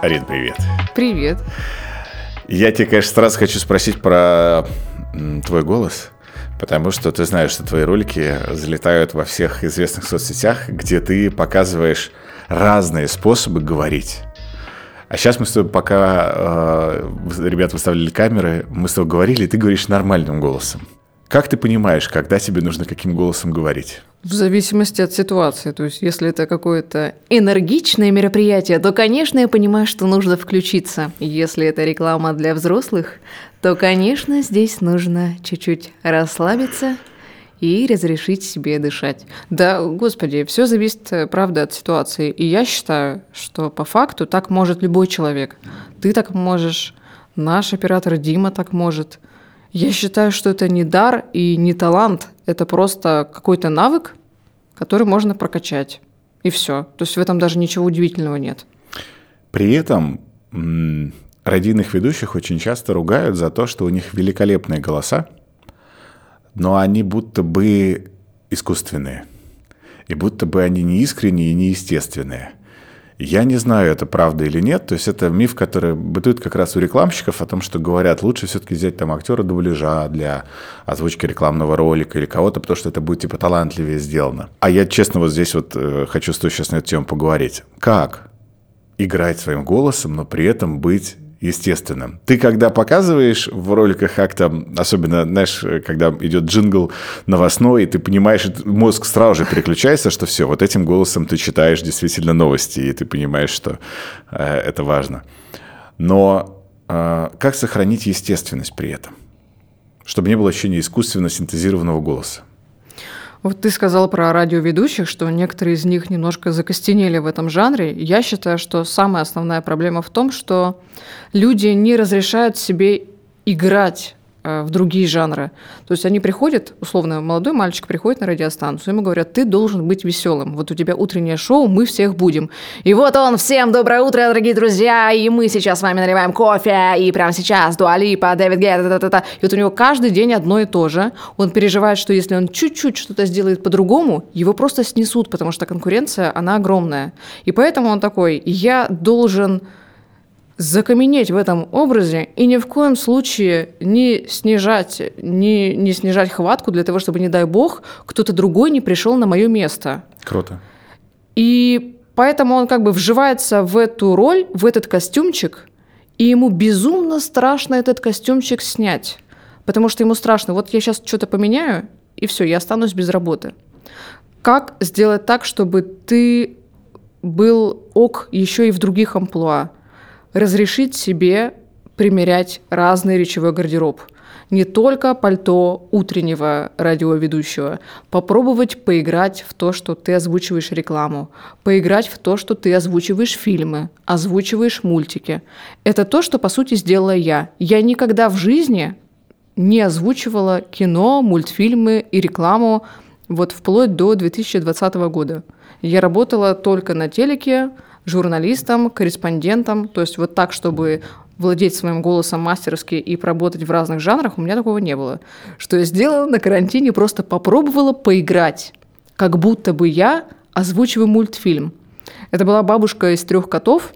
Арин, привет. Привет. Я тебе, конечно, сразу хочу спросить про твой голос, потому что ты знаешь, что твои ролики залетают во всех известных соцсетях, где ты показываешь разные способы говорить. А сейчас мы с тобой, пока э, ребята выставляли камеры, мы с тобой говорили, и ты говоришь нормальным голосом. Как ты понимаешь, когда тебе нужно каким голосом говорить? В зависимости от ситуации. То есть, если это какое-то энергичное мероприятие, то, конечно, я понимаю, что нужно включиться. Если это реклама для взрослых, то, конечно, здесь нужно чуть-чуть расслабиться и разрешить себе дышать. Да, господи, все зависит, э, правда, от ситуации. И я считаю, что по факту так может любой человек. Ты так можешь, наш оператор Дима так может. Я считаю, что это не дар и не талант, это просто какой-то навык, который можно прокачать. И все. То есть в этом даже ничего удивительного нет. При этом родийных ведущих очень часто ругают за то, что у них великолепные голоса, но они будто бы искусственные. И будто бы они не искренние и неестественные. Я не знаю, это правда или нет. То есть это миф, который бытует как раз у рекламщиков о том, что говорят, лучше все-таки взять там актера дубляжа для озвучки рекламного ролика или кого-то, потому что это будет типа талантливее сделано. А я честно вот здесь вот э, хочу с тобой сейчас на эту тему поговорить. Как играть своим голосом, но при этом быть естественным. Ты когда показываешь в роликах как-то, особенно, знаешь, когда идет джингл новостной, и ты понимаешь, мозг сразу же переключается, что все, вот этим голосом ты читаешь действительно новости, и ты понимаешь, что э, это важно. Но э, как сохранить естественность при этом? Чтобы не было ощущения искусственно синтезированного голоса. Вот ты сказал про радиоведущих, что некоторые из них немножко закостенели в этом жанре. Я считаю, что самая основная проблема в том, что люди не разрешают себе играть в другие жанры. То есть они приходят, условно, молодой мальчик приходит на радиостанцию, ему говорят, ты должен быть веселым. Вот у тебя утреннее шоу, мы всех будем. И вот он, всем доброе утро, дорогие друзья, и мы сейчас с вами наливаем кофе, и прямо сейчас Дуалипа, Дэвид Гетт, и вот у него каждый день одно и то же. Он переживает, что если он чуть-чуть что-то сделает по-другому, его просто снесут, потому что конкуренция, она огромная. И поэтому он такой, я должен закаменеть в этом образе и ни в коем случае не снижать, не, не снижать хватку для того, чтобы, не дай бог, кто-то другой не пришел на мое место. Круто. И поэтому он как бы вживается в эту роль, в этот костюмчик, и ему безумно страшно этот костюмчик снять. Потому что ему страшно, вот я сейчас что-то поменяю, и все, я останусь без работы. Как сделать так, чтобы ты был ок еще и в других амплуа? Разрешить себе примерять разный речевой гардероб. Не только пальто утреннего радиоведущего. Попробовать поиграть в то, что ты озвучиваешь рекламу. Поиграть в то, что ты озвучиваешь фильмы, озвучиваешь мультики. Это то, что, по сути, сделала я. Я никогда в жизни не озвучивала кино, мультфильмы и рекламу вот вплоть до 2020 года. Я работала только на телеке, журналистом, корреспондентом, то есть вот так, чтобы владеть своим голосом мастерски и поработать в разных жанрах, у меня такого не было. Что я сделала на карантине, просто попробовала поиграть, как будто бы я озвучиваю мультфильм. Это была бабушка из трех котов.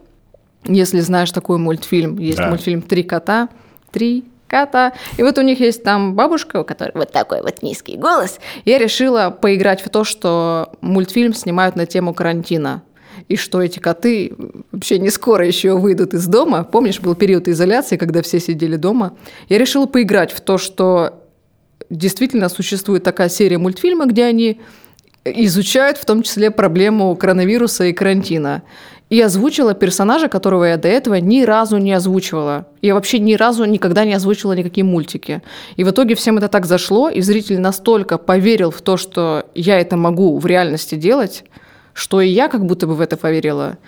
Если знаешь такой мультфильм, есть да. мультфильм «Три кота». Три кота. И вот у них есть там бабушка, у которой вот такой вот низкий голос. Я решила поиграть в то, что мультфильм снимают на тему карантина и что эти коты вообще не скоро еще выйдут из дома. Помнишь, был период изоляции, когда все сидели дома. Я решила поиграть в то, что действительно существует такая серия мультфильмов, где они изучают в том числе проблему коронавируса и карантина. И озвучила персонажа, которого я до этого ни разу не озвучивала. Я вообще ни разу никогда не озвучивала никакие мультики. И в итоге всем это так зашло, и зритель настолько поверил в то, что я это могу в реальности делать, что и я как будто бы в это поверила.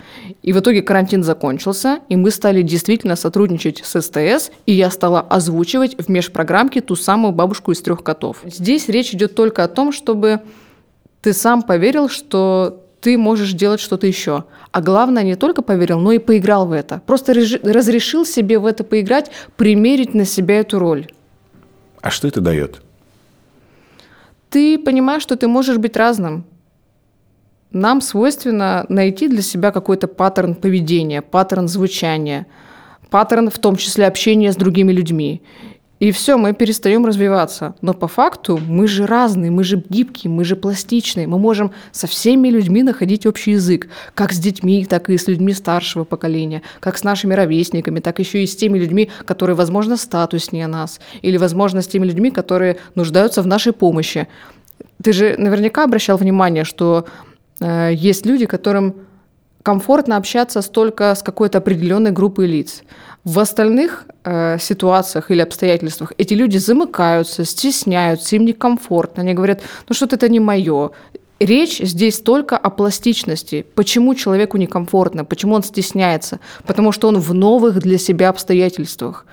И в итоге карантин закончился, и мы стали действительно сотрудничать с СТС, и я стала озвучивать в межпрограммке ту самую бабушку из трех котов. Здесь речь идет только о том, чтобы ты сам поверил, что ты можешь делать что-то еще. А главное, не только поверил, но и поиграл в это. Просто разрешил себе в это поиграть, примерить на себя эту роль. А что это дает? Ты понимаешь, что ты можешь быть разным нам свойственно найти для себя какой-то паттерн поведения, паттерн звучания, паттерн в том числе общения с другими людьми. И все, мы перестаем развиваться. Но по факту мы же разные, мы же гибкие, мы же пластичные. Мы можем со всеми людьми находить общий язык. Как с детьми, так и с людьми старшего поколения. Как с нашими ровесниками, так еще и с теми людьми, которые, возможно, статуснее нас. Или, возможно, с теми людьми, которые нуждаются в нашей помощи. Ты же наверняка обращал внимание, что есть люди, которым комфортно общаться только с какой-то определенной группой лиц. В остальных э, ситуациях или обстоятельствах эти люди замыкаются, стесняются, им некомфортно. Они говорят, ну что-то это не мое. Речь здесь только о пластичности. Почему человеку некомфортно? Почему он стесняется? Потому что он в новых для себя обстоятельствах.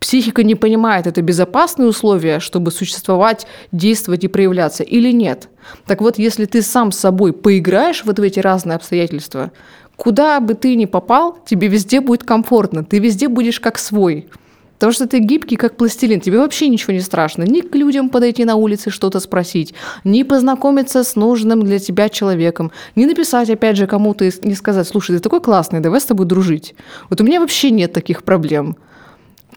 Психика не понимает, это безопасные условия, чтобы существовать, действовать и проявляться или нет. Так вот, если ты сам с собой поиграешь вот в эти разные обстоятельства, Куда бы ты ни попал, тебе везде будет комфортно, ты везде будешь как свой. Потому что ты гибкий, как пластилин, тебе вообще ничего не страшно. Ни к людям подойти на улице что-то спросить, ни познакомиться с нужным для тебя человеком, ни написать, опять же, кому-то и не сказать, слушай, ты такой классный, давай с тобой дружить. Вот у меня вообще нет таких проблем.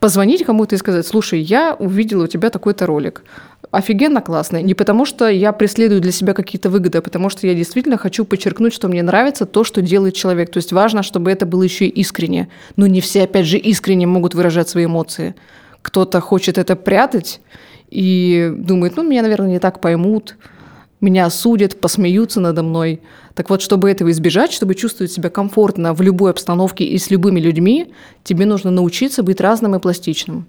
Позвонить кому-то и сказать, слушай, я увидела у тебя такой-то ролик офигенно классный. Не потому, что я преследую для себя какие-то выгоды, а потому что я действительно хочу подчеркнуть, что мне нравится то, что делает человек. То есть важно, чтобы это было еще и искренне. Но не все, опять же, искренне могут выражать свои эмоции. Кто-то хочет это прятать и думает, ну, меня, наверное, не так поймут, меня осудят, посмеются надо мной. Так вот, чтобы этого избежать, чтобы чувствовать себя комфортно в любой обстановке и с любыми людьми, тебе нужно научиться быть разным и пластичным.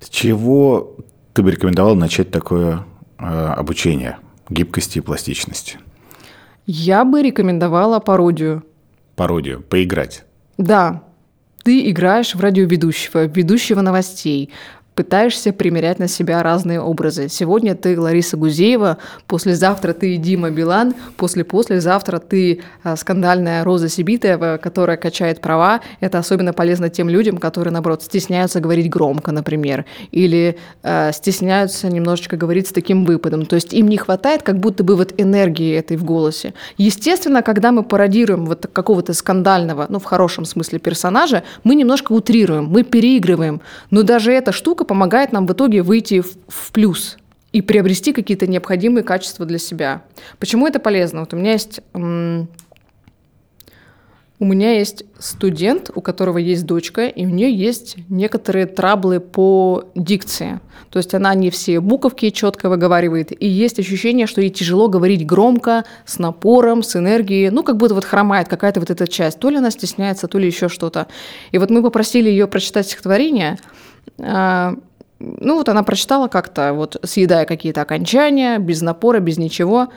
С чего ты бы рекомендовал начать такое э, обучение гибкости и пластичности? Я бы рекомендовала пародию. Пародию, поиграть. Да, ты играешь в радиоведущего, ведущего новостей, пытаешься примерять на себя разные образы. Сегодня ты Лариса Гузеева, послезавтра ты Дима Билан, после-послезавтра ты а, скандальная Роза Сибитаева, которая качает права. Это особенно полезно тем людям, которые, наоборот, стесняются говорить громко, например, или э, стесняются немножечко говорить с таким выпадом. То есть им не хватает как будто бы вот энергии этой в голосе. Естественно, когда мы пародируем вот какого-то скандального, ну, в хорошем смысле персонажа, мы немножко утрируем, мы переигрываем. Но даже эта штука помогает нам в итоге выйти в, в плюс и приобрести какие-то необходимые качества для себя. Почему это полезно? Вот у меня есть у меня есть студент, у которого есть дочка, и у нее есть некоторые траблы по дикции. То есть она не все буковки четко выговаривает, и есть ощущение, что ей тяжело говорить громко, с напором, с энергией, ну, как будто вот хромает какая-то вот эта часть. То ли она стесняется, то ли еще что-то. И вот мы попросили ее прочитать стихотворение, ну, вот она прочитала как-то, вот съедая какие-то окончания, без напора, без ничего.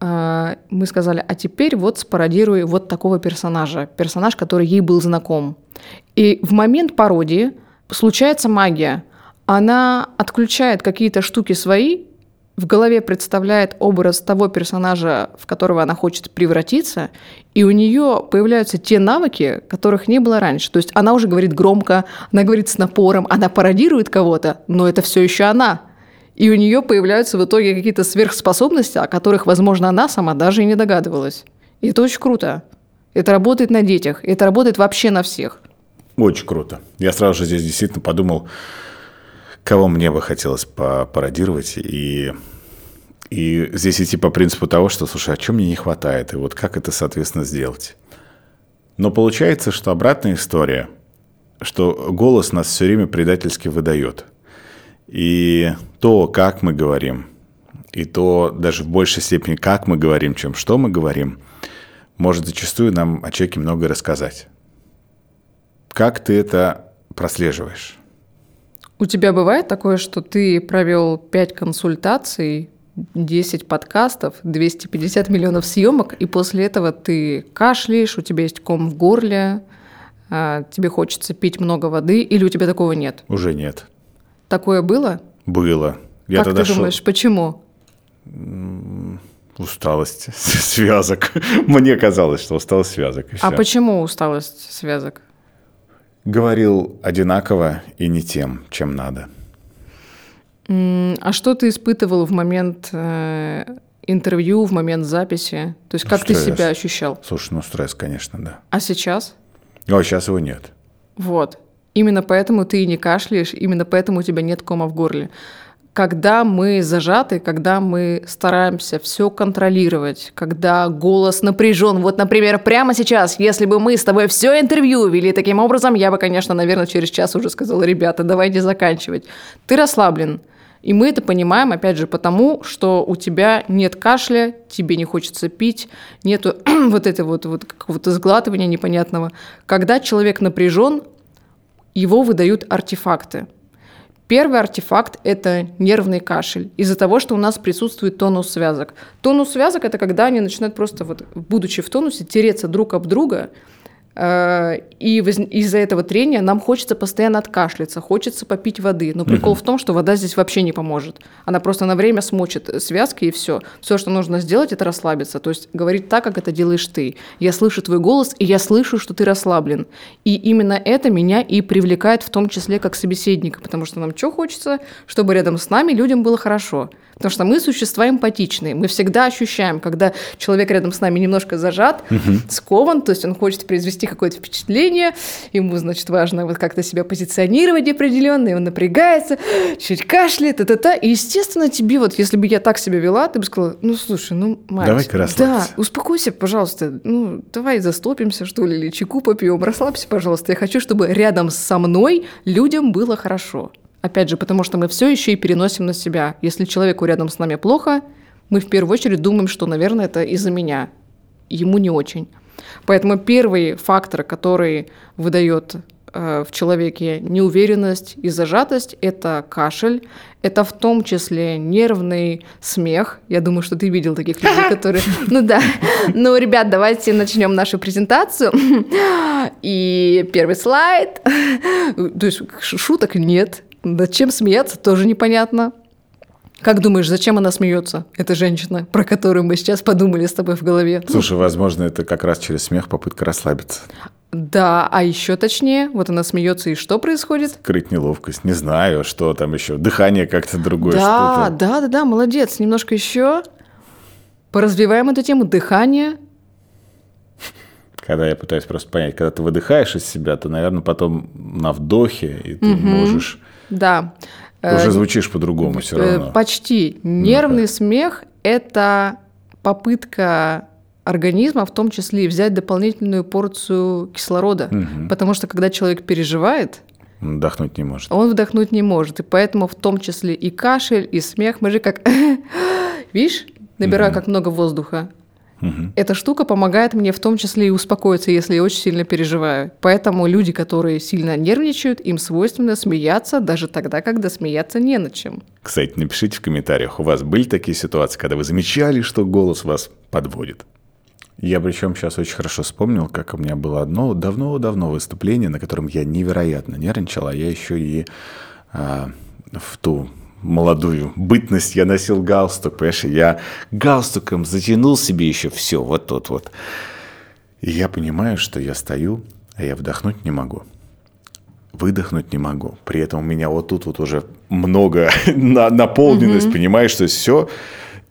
А, мы сказали, а теперь вот спародируй вот такого персонажа, персонаж, который ей был знаком. И в момент пародии случается магия. Она отключает какие-то штуки свои, в голове представляет образ того персонажа, в которого она хочет превратиться, и у нее появляются те навыки, которых не было раньше. То есть она уже говорит громко, она говорит с напором, она пародирует кого-то, но это все еще она. И у нее появляются в итоге какие-то сверхспособности, о которых, возможно, она сама даже и не догадывалась. И это очень круто. Это работает на детях, это работает вообще на всех. Очень круто. Я сразу же здесь действительно подумал, кого мне бы хотелось пародировать. И, и здесь идти по принципу того, что, слушай, а чем мне не хватает? И вот как это, соответственно, сделать? Но получается, что обратная история, что голос нас все время предательски выдает. И то, как мы говорим, и то даже в большей степени, как мы говорим, чем что мы говорим, может зачастую нам о человеке многое рассказать. Как ты это прослеживаешь? У тебя бывает такое, что ты провел 5 консультаций, 10 подкастов, 250 миллионов съемок, и после этого ты кашляешь, у тебя есть ком в горле, а, тебе хочется пить много воды, или у тебя такого нет? Уже нет. Такое было? Было. Я как тогда ты думаешь, шел... почему? Усталость связок. Мне казалось, что усталость связок. А почему усталость связок? говорил одинаково и не тем, чем надо. А что ты испытывал в момент э, интервью, в момент записи? То есть как ты Стресс. себя ощущал? Слушай, ну стресс, конечно, да. А сейчас? А сейчас его нет. Вот. Именно поэтому ты и не кашляешь, именно поэтому у тебя нет кома в горле. Когда мы зажаты, когда мы стараемся все контролировать, когда голос напряжен, вот, например, прямо сейчас, если бы мы с тобой все интервью вели таким образом, я бы, конечно, наверное, через час уже сказала, ребята, давайте заканчивать. Ты расслаблен, и мы это понимаем, опять же, потому, что у тебя нет кашля, тебе не хочется пить, нету вот этого вот, вот какого-то сглатывания непонятного. Когда человек напряжен, его выдают артефакты. Первый артефакт – это нервный кашель. Из-за того, что у нас присутствует тонус связок. Тонус связок – это когда они начинают просто, вот, будучи в тонусе, тереться друг об друга – и из-за этого трения нам хочется постоянно откашляться, хочется попить воды. Но прикол в том, что вода здесь вообще не поможет. Она просто на время смочит связки и все. Все, что нужно сделать, это расслабиться. То есть говорить так, как это делаешь ты. Я слышу твой голос, и я слышу, что ты расслаблен. И именно это меня и привлекает в том числе как собеседника, потому что нам что хочется? Чтобы рядом с нами людям было хорошо. Потому что мы существа эмпатичные. Мы всегда ощущаем, когда человек рядом с нами немножко зажат, угу. скован, то есть он хочет произвести какое-то впечатление, ему, значит, важно вот как-то себя позиционировать определенно, и он напрягается, чуть кашляет, та-та-та. И, естественно, тебе вот, если бы я так себя вела, ты бы сказала, ну, слушай, ну, мать, Давай-ка Да, успокойся, пожалуйста, ну, давай застопимся, что ли, или чеку попьем, расслабься, пожалуйста. Я хочу, чтобы рядом со мной людям было хорошо. Опять же, потому что мы все еще и переносим на себя. Если человеку рядом с нами плохо, мы в первую очередь думаем, что, наверное, это из-за меня. Ему не очень. Поэтому первый фактор, который выдает э, в человеке неуверенность и зажатость, это кашель, это в том числе нервный смех. Я думаю, что ты видел таких людей, которые... Ну да. Ну, ребят, давайте начнем нашу презентацию. И первый слайд. То есть шуток нет. Над чем смеяться, тоже непонятно. Как думаешь, зачем она смеется, эта женщина, про которую мы сейчас подумали с тобой в голове? Слушай, возможно, это как раз через смех попытка расслабиться. Да, а еще точнее, вот она смеется, и что происходит? Скрыть неловкость, не знаю, что там еще. Дыхание как-то другое. Да, что-то. да, да, да, молодец. Немножко еще поразвиваем эту тему. Дыхание, когда я пытаюсь просто понять, когда ты выдыхаешь из себя, то, наверное, потом на вдохе, и ты угу. можешь... Да. Уже э, звучишь по-другому все э, равно. Почти. Нервный ну, смех – это попытка организма, в том числе и взять дополнительную порцию кислорода. Угу. Потому что когда человек переживает, он вдохнуть не может. Он вдохнуть не может. И поэтому в том числе и кашель, и смех. Мы же как... Видишь? Набираю угу. как много воздуха. Угу. Эта штука помогает мне в том числе и успокоиться, если я очень сильно переживаю. Поэтому люди, которые сильно нервничают, им свойственно смеяться даже тогда, когда смеяться не на чем. Кстати, напишите в комментариях, у вас были такие ситуации, когда вы замечали, что голос вас подводит? Я причем сейчас очень хорошо вспомнил, как у меня было одно давно-давно выступление, на котором я невероятно нервничал, а я еще и а, в ту молодую бытность я носил галстук, понимаешь, я галстуком затянул себе еще все, вот тут вот. И я понимаю, что я стою, а я вдохнуть не могу. Выдохнуть не могу. При этом у меня вот тут вот уже много на, наполненность, mm-hmm. понимаешь, то есть все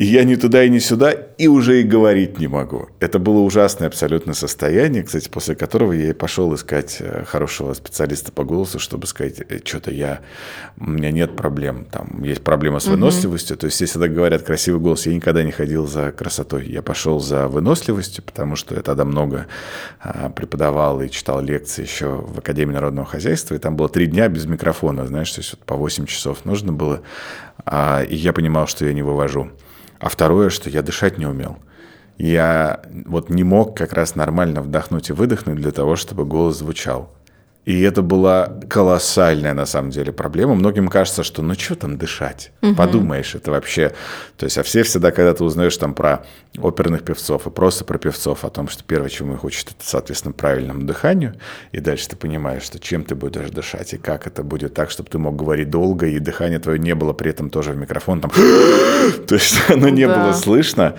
и я ни туда и ни сюда, и уже и говорить не могу. Это было ужасное абсолютно состояние, кстати, после которого я и пошел искать э, хорошего специалиста по голосу, чтобы сказать, «Э, что-то я, у меня нет проблем, там есть проблема с выносливостью. Угу. То есть, если так говорят красивый голос, я никогда не ходил за красотой. Я пошел за выносливостью, потому что я тогда много а, преподавал и читал лекции еще в Академии народного хозяйства, и там было три дня без микрофона, знаешь, то есть вот по 8 часов нужно было, а, и я понимал, что я не вывожу. А второе, что я дышать не умел. Я вот не мог как раз нормально вдохнуть и выдохнуть для того, чтобы голос звучал. И это была колоссальная, на самом деле, проблема. Многим кажется, что ну что там дышать? Угу. Подумаешь, это вообще... То есть, а все всегда, когда ты узнаешь там про оперных певцов и просто про певцов, о том, что первое, чему их учат, это, соответственно, правильному дыханию, и дальше ты понимаешь, что чем ты будешь дышать, и как это будет так, чтобы ты мог говорить долго, и дыхание твое не было при этом тоже в микрофон, там... То есть, оно не было слышно.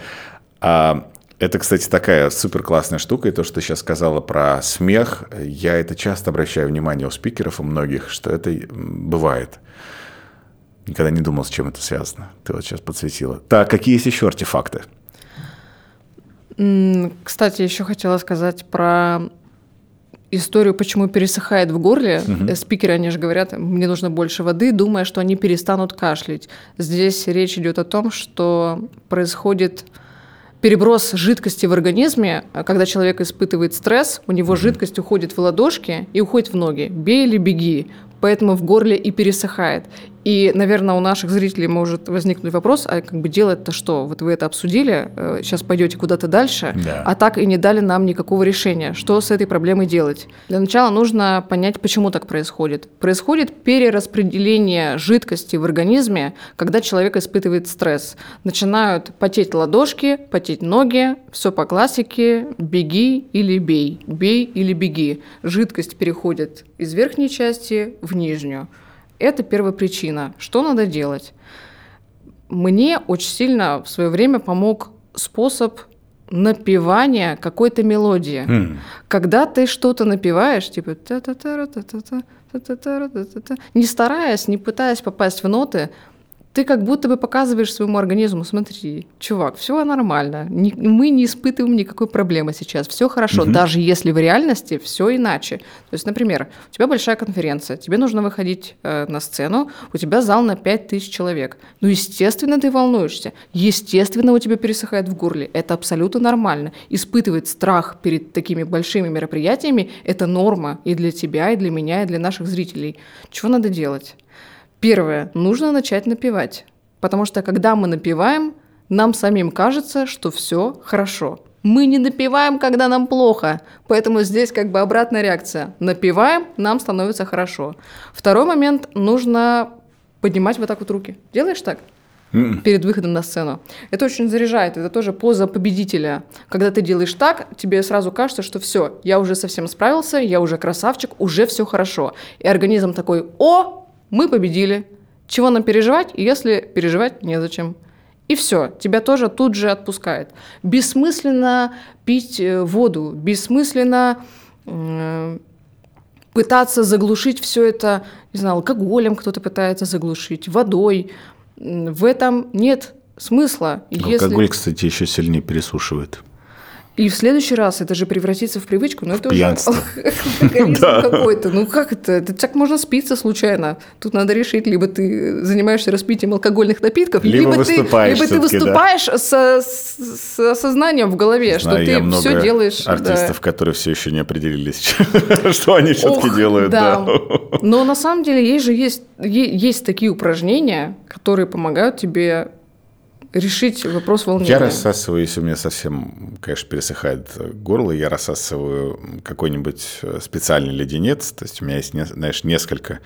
А это, кстати, такая супер классная штука. И то, что ты сейчас сказала про смех, я это часто обращаю внимание у спикеров, у многих, что это бывает. Никогда не думал, с чем это связано. Ты вот сейчас подсветила. Так, какие есть еще артефакты? Кстати, еще хотела сказать про историю, почему пересыхает в горле. Угу. Спикеры, они же говорят, мне нужно больше воды, думая, что они перестанут кашлять. Здесь речь идет о том, что происходит переброс жидкости в организме, когда человек испытывает стресс, у него жидкость уходит в ладошки и уходит в ноги. Бей или беги поэтому в горле и пересыхает. И, наверное, у наших зрителей может возникнуть вопрос, а как бы делать-то что? Вот вы это обсудили, сейчас э, пойдете куда-то дальше, да. а так и не дали нам никакого решения. Что с этой проблемой делать? Для начала нужно понять, почему так происходит. Происходит перераспределение жидкости в организме, когда человек испытывает стресс. Начинают потеть ладошки, потеть ноги, все по классике, беги или бей, бей или беги. Жидкость переходит из верхней части в нижнюю. Это первая причина. Что надо делать? Мне очень сильно в свое время помог способ напевания какой-то мелодии. Mm. Когда ты что-то напеваешь, типа не стараясь, не пытаясь попасть в ноты, ты как будто бы показываешь своему организму, смотри, чувак, все нормально, не, мы не испытываем никакой проблемы сейчас, все хорошо, угу. даже если в реальности все иначе. То есть, например, у тебя большая конференция, тебе нужно выходить э, на сцену, у тебя зал на 5000 человек. Ну, естественно, ты волнуешься, естественно, у тебя пересыхает в горле, это абсолютно нормально. Испытывать страх перед такими большими мероприятиями – это норма и для тебя, и для меня, и для наших зрителей. Чего надо делать? Первое, нужно начать напевать. Потому что когда мы напеваем, нам самим кажется, что все хорошо. Мы не напеваем, когда нам плохо, поэтому здесь как бы обратная реакция. Напеваем, нам становится хорошо. Второй момент, нужно поднимать вот так вот руки. Делаешь так? Перед выходом на сцену. Это очень заряжает, это тоже поза победителя. Когда ты делаешь так, тебе сразу кажется, что все, я уже совсем справился, я уже красавчик, уже все хорошо. И организм такой, о, мы победили. Чего нам переживать, если переживать незачем? И все, тебя тоже тут же отпускает. Бессмысленно пить э, воду, бессмысленно э, пытаться заглушить все это, не знаю, алкоголем кто-то пытается заглушить, водой. В этом нет смысла. Алкоголь, если... кстати, еще сильнее пересушивает. И в следующий раз это же превратится в привычку, но в это пьянство. уже какой-то. Ну как это? Это так можно спиться случайно. Тут надо решить, либо ты занимаешься распитием алкогольных напитков, либо, либо ты, либо ты выступаешь да. с, с осознанием в голове, Знаю, что ты все делаешь. Артистов, да. которые все еще не определились, что они все-таки делают. Да. Но на самом деле есть же есть, есть такие упражнения, которые помогают тебе решить вопрос волнения. Я рассасываю, если у меня совсем, конечно, пересыхает горло, я рассасываю какой-нибудь э, специальный леденец. То есть у меня есть, знаешь, несколько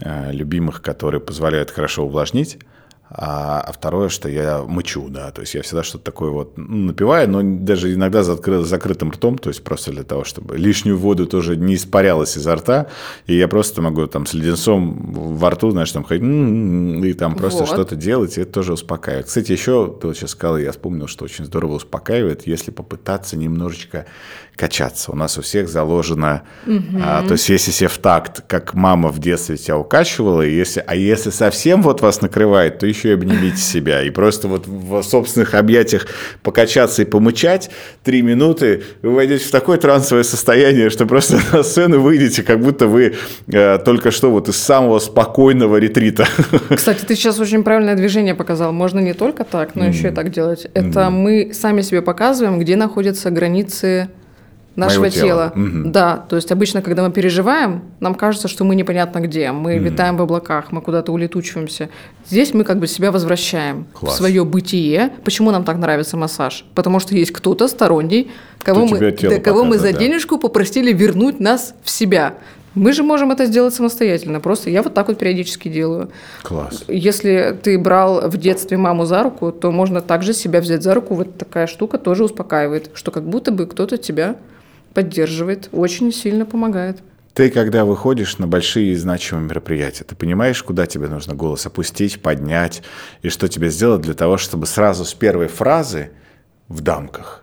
э, любимых, которые позволяют хорошо увлажнить. А, а второе, что я мычу, да, то есть я всегда что-то такое вот ну, напиваю, но даже иногда за закрытым ртом, то есть просто для того, чтобы лишнюю воду тоже не испарялась изо рта, и я просто могу там с леденцом во рту, знаешь, там ходить и там просто вот. что-то делать, и это тоже успокаивает. Кстати, еще, ты вот сейчас сказал, я вспомнил, что очень здорово успокаивает, если попытаться немножечко качаться. У нас у всех заложено, угу. а, то есть если себе в такт, как мама в детстве тебя укачивала, если, а если совсем вот вас накрывает, то еще и обнимите себя. И просто вот в собственных объятиях покачаться и помычать три минуты, вы войдете в такое трансовое состояние, что просто на сцену выйдете, как будто вы э, только что вот из самого спокойного ретрита. Кстати, ты сейчас очень правильное движение показал. Можно не только так, но mm. еще и так делать. Это mm. мы сами себе показываем, где находятся границы нашего тела. тела. Угу. Да, то есть обычно, когда мы переживаем, нам кажется, что мы непонятно где, мы угу. витаем в облаках, мы куда-то улетучиваемся. Здесь мы как бы себя возвращаем Класс. в свое бытие. Почему нам так нравится массаж? Потому что есть кто-то сторонний, кого Кто мы, да, кого мы за да. денежку попросили вернуть нас в себя. Мы же можем это сделать самостоятельно. Просто я вот так вот периодически делаю. Класс. Если ты брал в детстве маму за руку, то можно также себя взять за руку. Вот такая штука тоже успокаивает, что как будто бы кто-то тебя поддерживает, очень сильно помогает. Ты, когда выходишь на большие и значимые мероприятия, ты понимаешь, куда тебе нужно голос опустить, поднять, и что тебе сделать для того, чтобы сразу с первой фразы в дамках?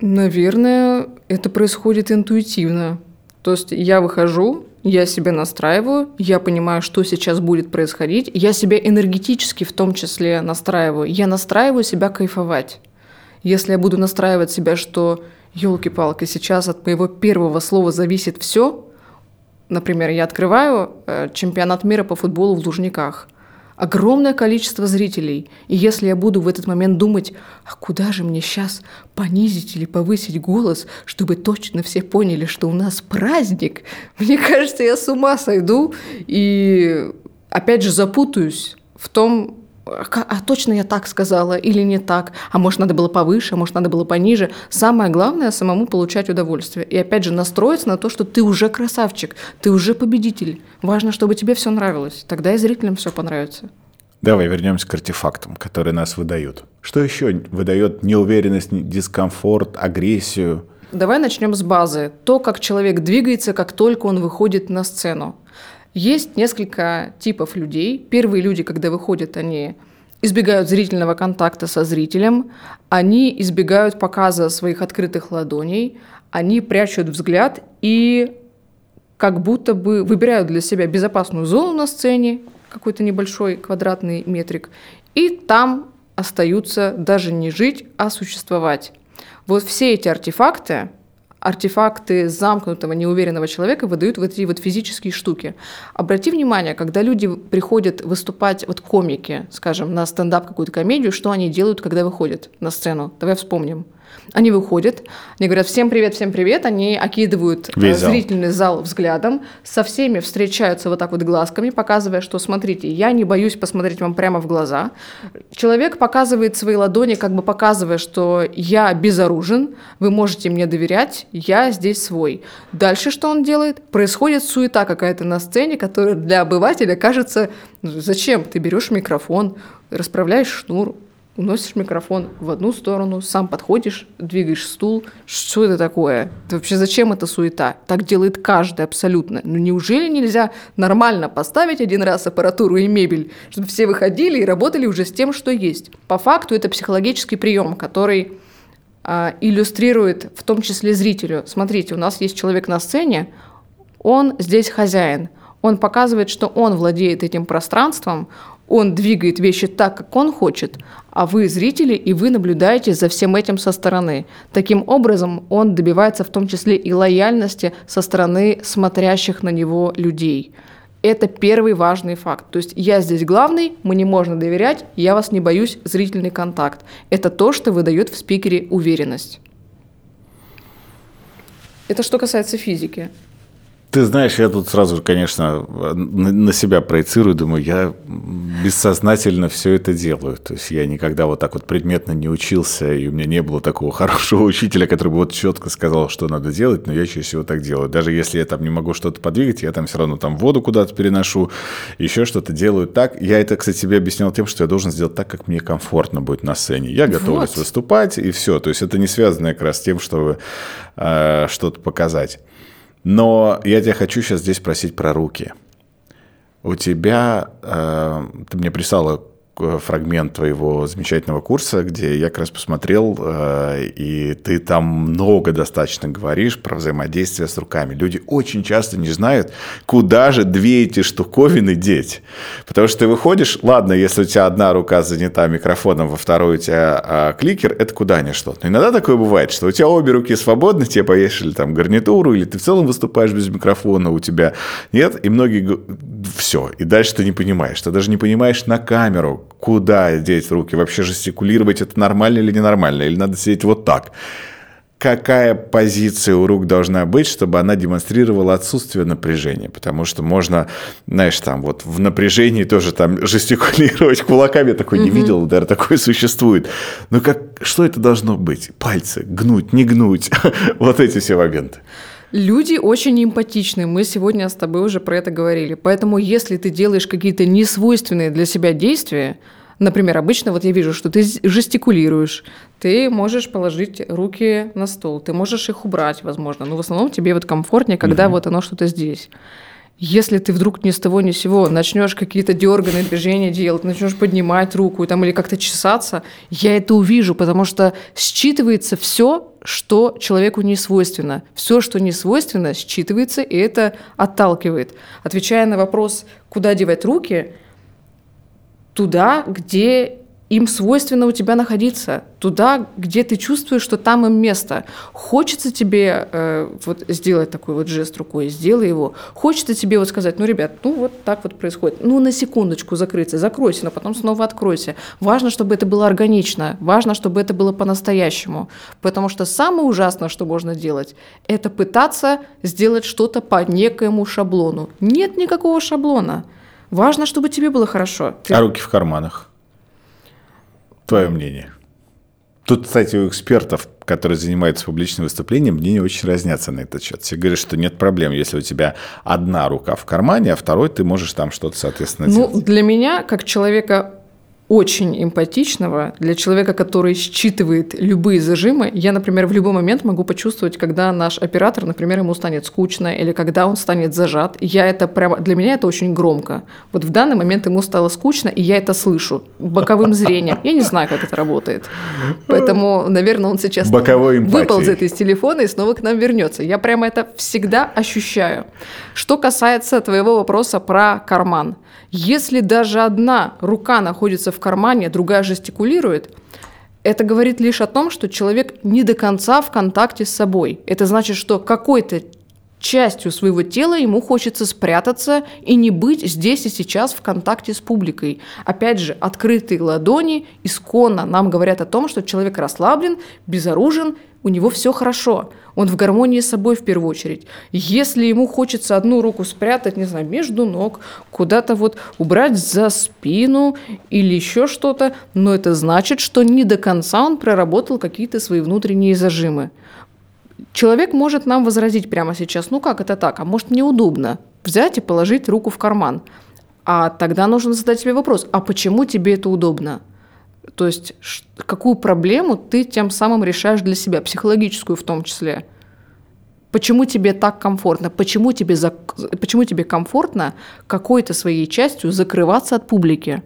Наверное, это происходит интуитивно. То есть я выхожу, я себя настраиваю, я понимаю, что сейчас будет происходить, я себя энергетически в том числе настраиваю, я настраиваю себя кайфовать. Если я буду настраивать себя, что елки-палки, сейчас от моего первого слова зависит все, например, я открываю э, чемпионат мира по футболу в Лужниках, огромное количество зрителей. И если я буду в этот момент думать, а куда же мне сейчас понизить или повысить голос, чтобы точно все поняли, что у нас праздник, мне кажется, я с ума сойду и опять же запутаюсь в том, а, точно я так сказала или не так, а может надо было повыше, а может надо было пониже. Самое главное самому получать удовольствие. И опять же настроиться на то, что ты уже красавчик, ты уже победитель. Важно, чтобы тебе все нравилось. Тогда и зрителям все понравится. Давай вернемся к артефактам, которые нас выдают. Что еще выдает неуверенность, дискомфорт, агрессию? Давай начнем с базы. То, как человек двигается, как только он выходит на сцену. Есть несколько типов людей. Первые люди, когда выходят, они избегают зрительного контакта со зрителем, они избегают показа своих открытых ладоней, они прячут взгляд и как будто бы выбирают для себя безопасную зону на сцене, какой-то небольшой квадратный метрик, и там остаются даже не жить, а существовать. Вот все эти артефакты, артефакты замкнутого, неуверенного человека выдают вот эти вот физические штуки. Обрати внимание, когда люди приходят выступать, вот комики, скажем, на стендап какую-то комедию, что они делают, когда выходят на сцену? Давай вспомним. Они выходят, они говорят «всем привет, всем привет», они окидывают э, Весь зрительный зал. зал взглядом, со всеми встречаются вот так вот глазками, показывая, что «смотрите, я не боюсь посмотреть вам прямо в глаза». Человек показывает свои ладони, как бы показывая, что «я безоружен, вы можете мне доверять, я здесь свой». Дальше что он делает? Происходит суета какая-то на сцене, которая для обывателя кажется «зачем? Ты берешь микрофон, расправляешь шнур, уносишь микрофон в одну сторону, сам подходишь, двигаешь стул. Что это такое? Это вообще зачем эта суета? Так делает каждый абсолютно. Ну неужели нельзя нормально поставить один раз аппаратуру и мебель, чтобы все выходили и работали уже с тем, что есть? По факту это психологический прием, который а, иллюстрирует в том числе зрителю. Смотрите, у нас есть человек на сцене, он здесь хозяин. Он показывает, что он владеет этим пространством, он двигает вещи так, как он хочет, а вы зрители, и вы наблюдаете за всем этим со стороны. Таким образом, он добивается в том числе и лояльности со стороны смотрящих на него людей. Это первый важный факт. То есть я здесь главный, мне можно доверять, я вас не боюсь, зрительный контакт. Это то, что выдает в спикере уверенность. Это что касается физики. Ты знаешь, я тут сразу, конечно, на себя проецирую, думаю, я бессознательно все это делаю. То есть я никогда вот так вот предметно не учился, и у меня не было такого хорошего учителя, который бы вот четко сказал, что надо делать, но я чаще всего так делаю. Даже если я там не могу что-то подвигать, я там все равно там воду куда-то переношу, еще что-то делаю так. Я это, кстати, себе объяснял тем, что я должен сделать так, как мне комфортно будет на сцене. Я готовлюсь вот. выступать, и все. То есть это не связано как раз с тем, чтобы э, что-то показать. Но я тебя хочу сейчас здесь спросить про руки. У тебя, э, ты мне прислала фрагмент твоего замечательного курса, где я как раз посмотрел, э, и ты там много достаточно говоришь про взаимодействие с руками. Люди очень часто не знают, куда же две эти штуковины деть. Потому что ты выходишь, ладно, если у тебя одна рука занята микрофоном, во второй у тебя а, кликер, это куда ни что. Но иногда такое бывает, что у тебя обе руки свободны, тебе повесили там гарнитуру, или ты в целом выступаешь без микрофона, у тебя нет, и многие все, и дальше ты не понимаешь. Ты даже не понимаешь на камеру, куда деть руки, вообще жестикулировать это нормально или ненормально, или надо сидеть вот так. Какая позиция у рук должна быть, чтобы она демонстрировала отсутствие напряжения? Потому что можно, знаешь, там вот в напряжении тоже там жестикулировать кулаками, я такой не видел, наверное, такое существует. Но как, что это должно быть? Пальцы, гнуть, не гнуть, вот эти все моменты. Люди очень эмпатичны, мы сегодня с тобой уже про это говорили. Поэтому если ты делаешь какие-то несвойственные для себя действия, Например, обычно вот я вижу, что ты жестикулируешь, ты можешь положить руки на стол, ты можешь их убрать, возможно, но в основном тебе вот комфортнее, когда угу. вот оно что-то здесь. Если ты вдруг ни с того ни с сего начнешь какие-то дерганные движения делать, начнешь поднимать руку там, или как-то чесаться, я это увижу, потому что считывается все, что человеку не свойственно. Все, что не свойственно, считывается, и это отталкивает. Отвечая на вопрос, куда девать руки, туда, где им свойственно у тебя находиться, туда, где ты чувствуешь, что там им место. Хочется тебе э, вот сделать такой вот жест рукой, сделай его. Хочется тебе вот сказать, ну, ребят, ну вот так вот происходит. Ну, на секундочку закрыться, закройся, но потом снова откройся. Важно, чтобы это было органично, важно, чтобы это было по-настоящему. Потому что самое ужасное, что можно делать, это пытаться сделать что-то по некоему шаблону. Нет никакого шаблона. Важно, чтобы тебе было хорошо. Ты... А руки в карманах? Твое мнение. Тут, кстати, у экспертов, которые занимаются публичным выступлением, мнения очень разнятся на этот счет. Все говорят, что нет проблем, если у тебя одна рука в кармане, а второй ты можешь там что-то, соответственно, ну, делать. Ну, для меня, как человека очень эмпатичного, для человека, который считывает любые зажимы. Я, например, в любой момент могу почувствовать, когда наш оператор, например, ему станет скучно, или когда он станет зажат. Я это прямо, для меня это очень громко. Вот в данный момент ему стало скучно, и я это слышу боковым зрением. Я не знаю, как это работает. Поэтому, наверное, он сейчас Боковой выползет из телефона и снова к нам вернется. Я прямо это всегда ощущаю. Что касается твоего вопроса про карман. Если даже одна рука находится в кармане, другая жестикулирует, это говорит лишь о том, что человек не до конца в контакте с собой. Это значит, что какой-то частью своего тела ему хочется спрятаться и не быть здесь и сейчас в контакте с публикой. Опять же, открытые ладони исконно нам говорят о том, что человек расслаблен, безоружен, у него все хорошо. Он в гармонии с собой в первую очередь. Если ему хочется одну руку спрятать, не знаю, между ног, куда-то вот убрать за спину или еще что-то, но это значит, что не до конца он проработал какие-то свои внутренние зажимы. Человек может нам возразить прямо сейчас, ну как это так, а может неудобно взять и положить руку в карман. А тогда нужно задать себе вопрос, а почему тебе это удобно? То есть какую проблему ты тем самым решаешь для себя, психологическую в том числе. Почему тебе так комфортно? Почему тебе, за... Почему тебе комфортно какой-то своей частью закрываться от публики?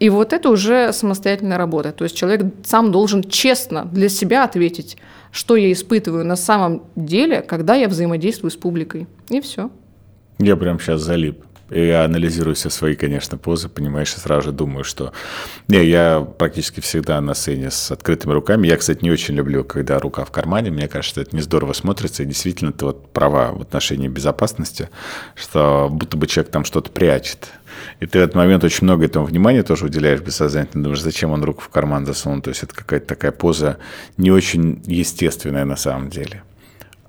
И вот это уже самостоятельная работа. То есть человек сам должен честно для себя ответить, что я испытываю на самом деле, когда я взаимодействую с публикой. И все. Я прям сейчас залип. Я анализирую все свои, конечно, позы, понимаешь, и сразу же думаю, что... Не, я практически всегда на сцене с открытыми руками. Я, кстати, не очень люблю, когда рука в кармане. Мне кажется, это не здорово смотрится. И действительно, ты вот права в отношении безопасности, что будто бы человек там что-то прячет. И ты в этот момент очень много этому внимания тоже уделяешь бессознательно. Думаешь, зачем он руку в карман засунул? То есть это какая-то такая поза не очень естественная на самом деле.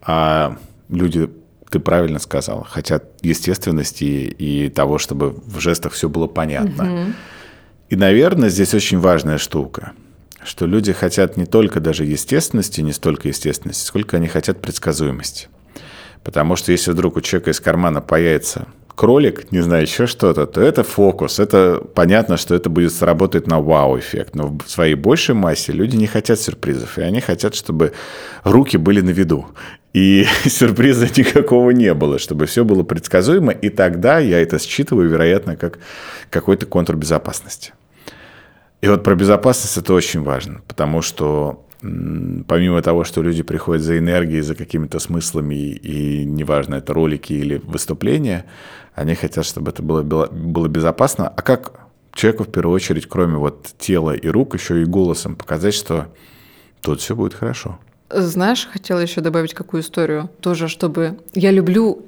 А люди ты правильно сказал, хотят естественности и того, чтобы в жестах все было понятно. Угу. И, наверное, здесь очень важная штука, что люди хотят не только даже естественности, не столько естественности, сколько они хотят предсказуемости. Потому что если вдруг у человека из кармана появится кролик, не знаю, еще что-то, то это фокус. Это понятно, что это будет сработать на вау-эффект. Но в своей большей массе люди не хотят сюрпризов. И они хотят, чтобы руки были на виду. И сюрприза никакого не было, чтобы все было предсказуемо. И тогда я это считываю, вероятно, как какой-то контур безопасности. И вот про безопасность это очень важно, потому что помимо того, что люди приходят за энергией, за какими-то смыслами, и неважно, это ролики или выступления, они хотят, чтобы это было, было безопасно. А как человеку в первую очередь, кроме вот тела и рук, еще и голосом показать, что тут все будет хорошо? Знаешь, хотела еще добавить какую историю, тоже, чтобы... Я люблю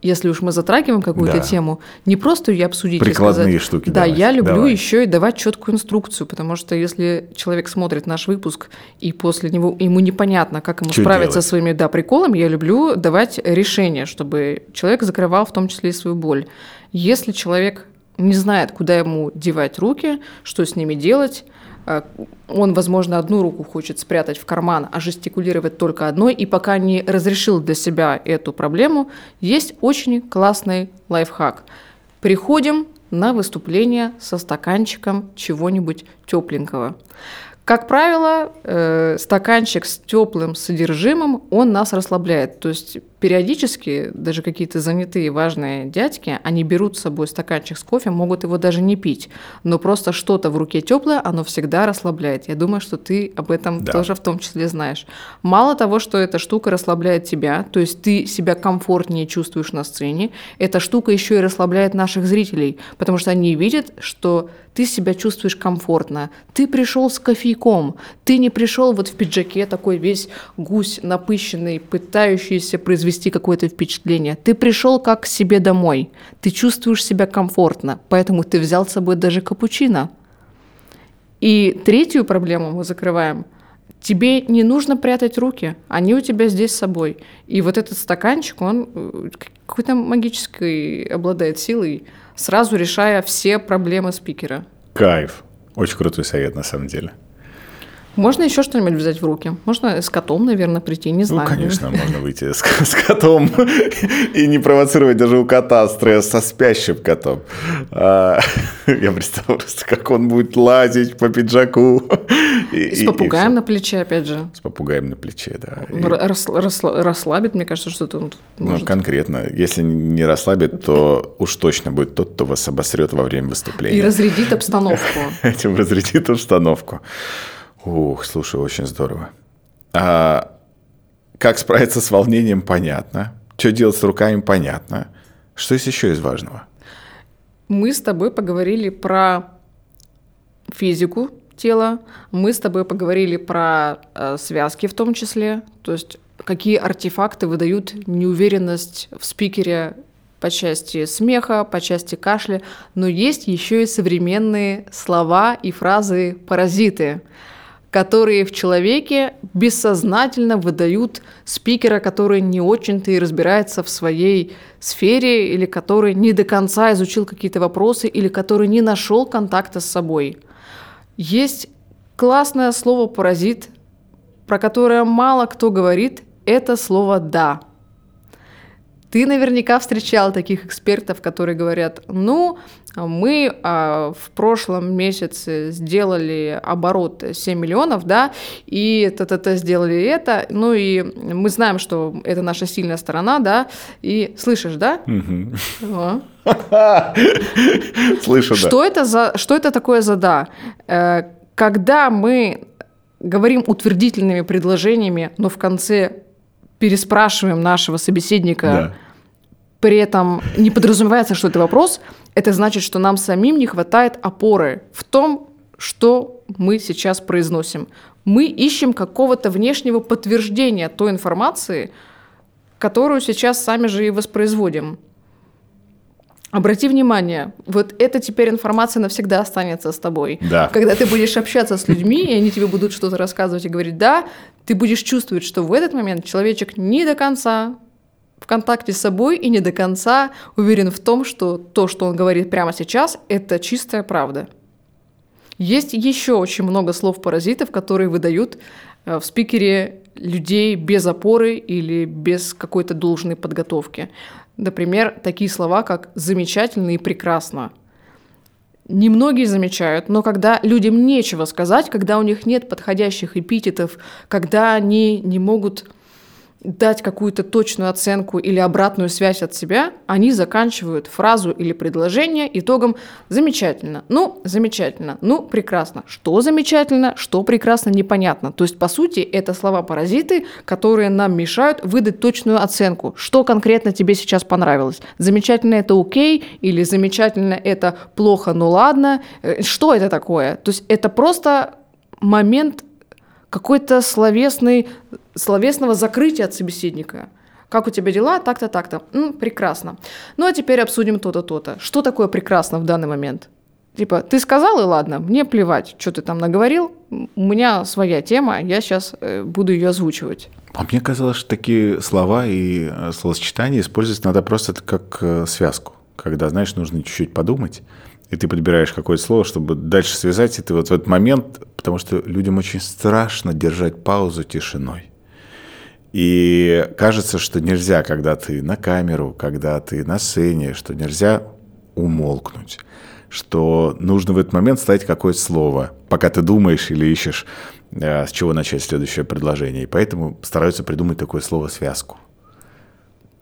если уж мы затрагиваем какую-то да. тему, не просто ее обсудить Прикладные и сказать. штуки. Да, давать. я люблю Давай. еще и давать четкую инструкцию, потому что если человек смотрит наш выпуск и после него ему непонятно, как ему Что справиться делать? со своими да, приколами, я люблю давать решение, чтобы человек закрывал в том числе и свою боль. Если человек не знает, куда ему девать руки, что с ними делать, он, возможно, одну руку хочет спрятать в карман, а жестикулировать только одной, и пока не разрешил для себя эту проблему, есть очень классный лайфхак. Приходим на выступление со стаканчиком чего-нибудь тепленького. Как правило, э, стаканчик с теплым содержимым, он нас расслабляет. То есть периодически даже какие-то занятые важные дядьки, они берут с собой стаканчик с кофе, могут его даже не пить, но просто что-то в руке теплое, оно всегда расслабляет. Я думаю, что ты об этом да. тоже в том числе знаешь. Мало того, что эта штука расслабляет тебя, то есть ты себя комфортнее чувствуешь на сцене, эта штука еще и расслабляет наших зрителей, потому что они видят, что ты себя чувствуешь комфортно, ты пришел с кофейком, ты не пришел вот в пиджаке такой весь гусь напыщенный, пытающийся произвести какое-то впечатление. Ты пришел как к себе домой, ты чувствуешь себя комфортно, поэтому ты взял с собой даже капучино. И третью проблему мы закрываем – тебе не нужно прятать руки, они у тебя здесь с собой. И вот этот стаканчик, он э, какой-то магической обладает силой, сразу решая все проблемы спикера. Кайф. Очень крутой совет, на самом деле. Можно еще что-нибудь взять в руки? Можно с котом, наверное, прийти, не ну, знаю. Ну, конечно, можно выйти с, с котом и не провоцировать даже у кота стресс со спящим котом. А, я представляю просто, как он будет лазить по пиджаку. И, с попугаем и на плече, опять же. С попугаем на плече, да. Рас, расслабит, мне кажется, что-то он ну, может. Ну, конкретно. Если не расслабит, то уж точно будет тот, кто вас обосрет во время выступления. И разрядит обстановку. Этим разрядит обстановку. Ух, слушай, очень здорово. А как справиться с волнением, понятно. Что делать с руками, понятно. Что есть еще из важного? Мы с тобой поговорили про физику тела, мы с тобой поговорили про э, связки в том числе, то есть какие артефакты выдают неуверенность в спикере по части смеха, по части кашля, но есть еще и современные слова и фразы паразиты которые в человеке бессознательно выдают спикера, который не очень-то и разбирается в своей сфере, или который не до конца изучил какие-то вопросы, или который не нашел контакта с собой. Есть классное слово «паразит», про которое мало кто говорит, это слово «да». Ты наверняка встречал таких экспертов, которые говорят, ну, мы а, в прошлом месяце сделали оборот 7 миллионов, да, и т-т-т сделали это, ну и мы знаем, что это наша сильная сторона, да, и слышишь, да? Слышу, да. Что это, за, что это такое за «да»? Э, когда мы говорим утвердительными предложениями, но в конце переспрашиваем нашего собеседника, да. при этом не подразумевается, что это вопрос, это значит, что нам самим не хватает опоры в том, что мы сейчас произносим. Мы ищем какого-то внешнего подтверждения той информации, которую сейчас сами же и воспроизводим. Обрати внимание, вот эта теперь информация навсегда останется с тобой. Да. Когда ты будешь общаться с людьми, и они тебе будут что-то рассказывать и говорить «да», ты будешь чувствовать, что в этот момент человечек не до конца в контакте с собой и не до конца уверен в том, что то, что он говорит прямо сейчас, это чистая правда. Есть еще очень много слов-паразитов, которые выдают э, в спикере людей без опоры или без какой-то должной подготовки. Например, такие слова, как «замечательно» и «прекрасно». Немногие замечают, но когда людям нечего сказать, когда у них нет подходящих эпитетов, когда они не могут дать какую-то точную оценку или обратную связь от себя, они заканчивают фразу или предложение итогом «замечательно», «ну, замечательно», «ну, прекрасно». Что замечательно, что прекрасно, непонятно. То есть, по сути, это слова-паразиты, которые нам мешают выдать точную оценку, что конкретно тебе сейчас понравилось. Замечательно – это окей, или замечательно – это плохо, ну ладно. Э, что это такое? То есть, это просто момент какой-то словесный, словесного закрытия от собеседника. Как у тебя дела? Так-то, так-то. Ну, прекрасно. Ну, а теперь обсудим то-то, то-то. Что такое прекрасно в данный момент? Типа, ты сказал, и ладно, мне плевать, что ты там наговорил, у меня своя тема, я сейчас э, буду ее озвучивать. А мне казалось, что такие слова и э, словосочетания использовать надо просто как э, связку, когда, знаешь, нужно чуть-чуть подумать, и ты подбираешь какое-то слово, чтобы дальше связать, и ты вот в этот момент, потому что людям очень страшно держать паузу тишиной. И кажется, что нельзя, когда ты на камеру, когда ты на сцене, что нельзя умолкнуть, что нужно в этот момент ставить какое-то слово, пока ты думаешь или ищешь, э, с чего начать следующее предложение. И поэтому стараются придумать такое слово-связку.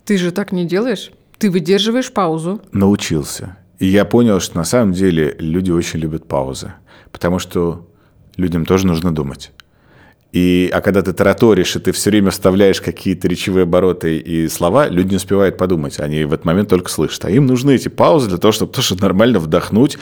Ты же так не делаешь. Ты выдерживаешь паузу. Научился. И я понял, что на самом деле люди очень любят паузы. Потому что людям тоже нужно думать. И, а когда ты тараторишь, и ты все время вставляешь какие-то речевые обороты и слова, люди не успевают подумать. Они в этот момент только слышат. А им нужны эти паузы для того, чтобы тоже нормально вдохнуть,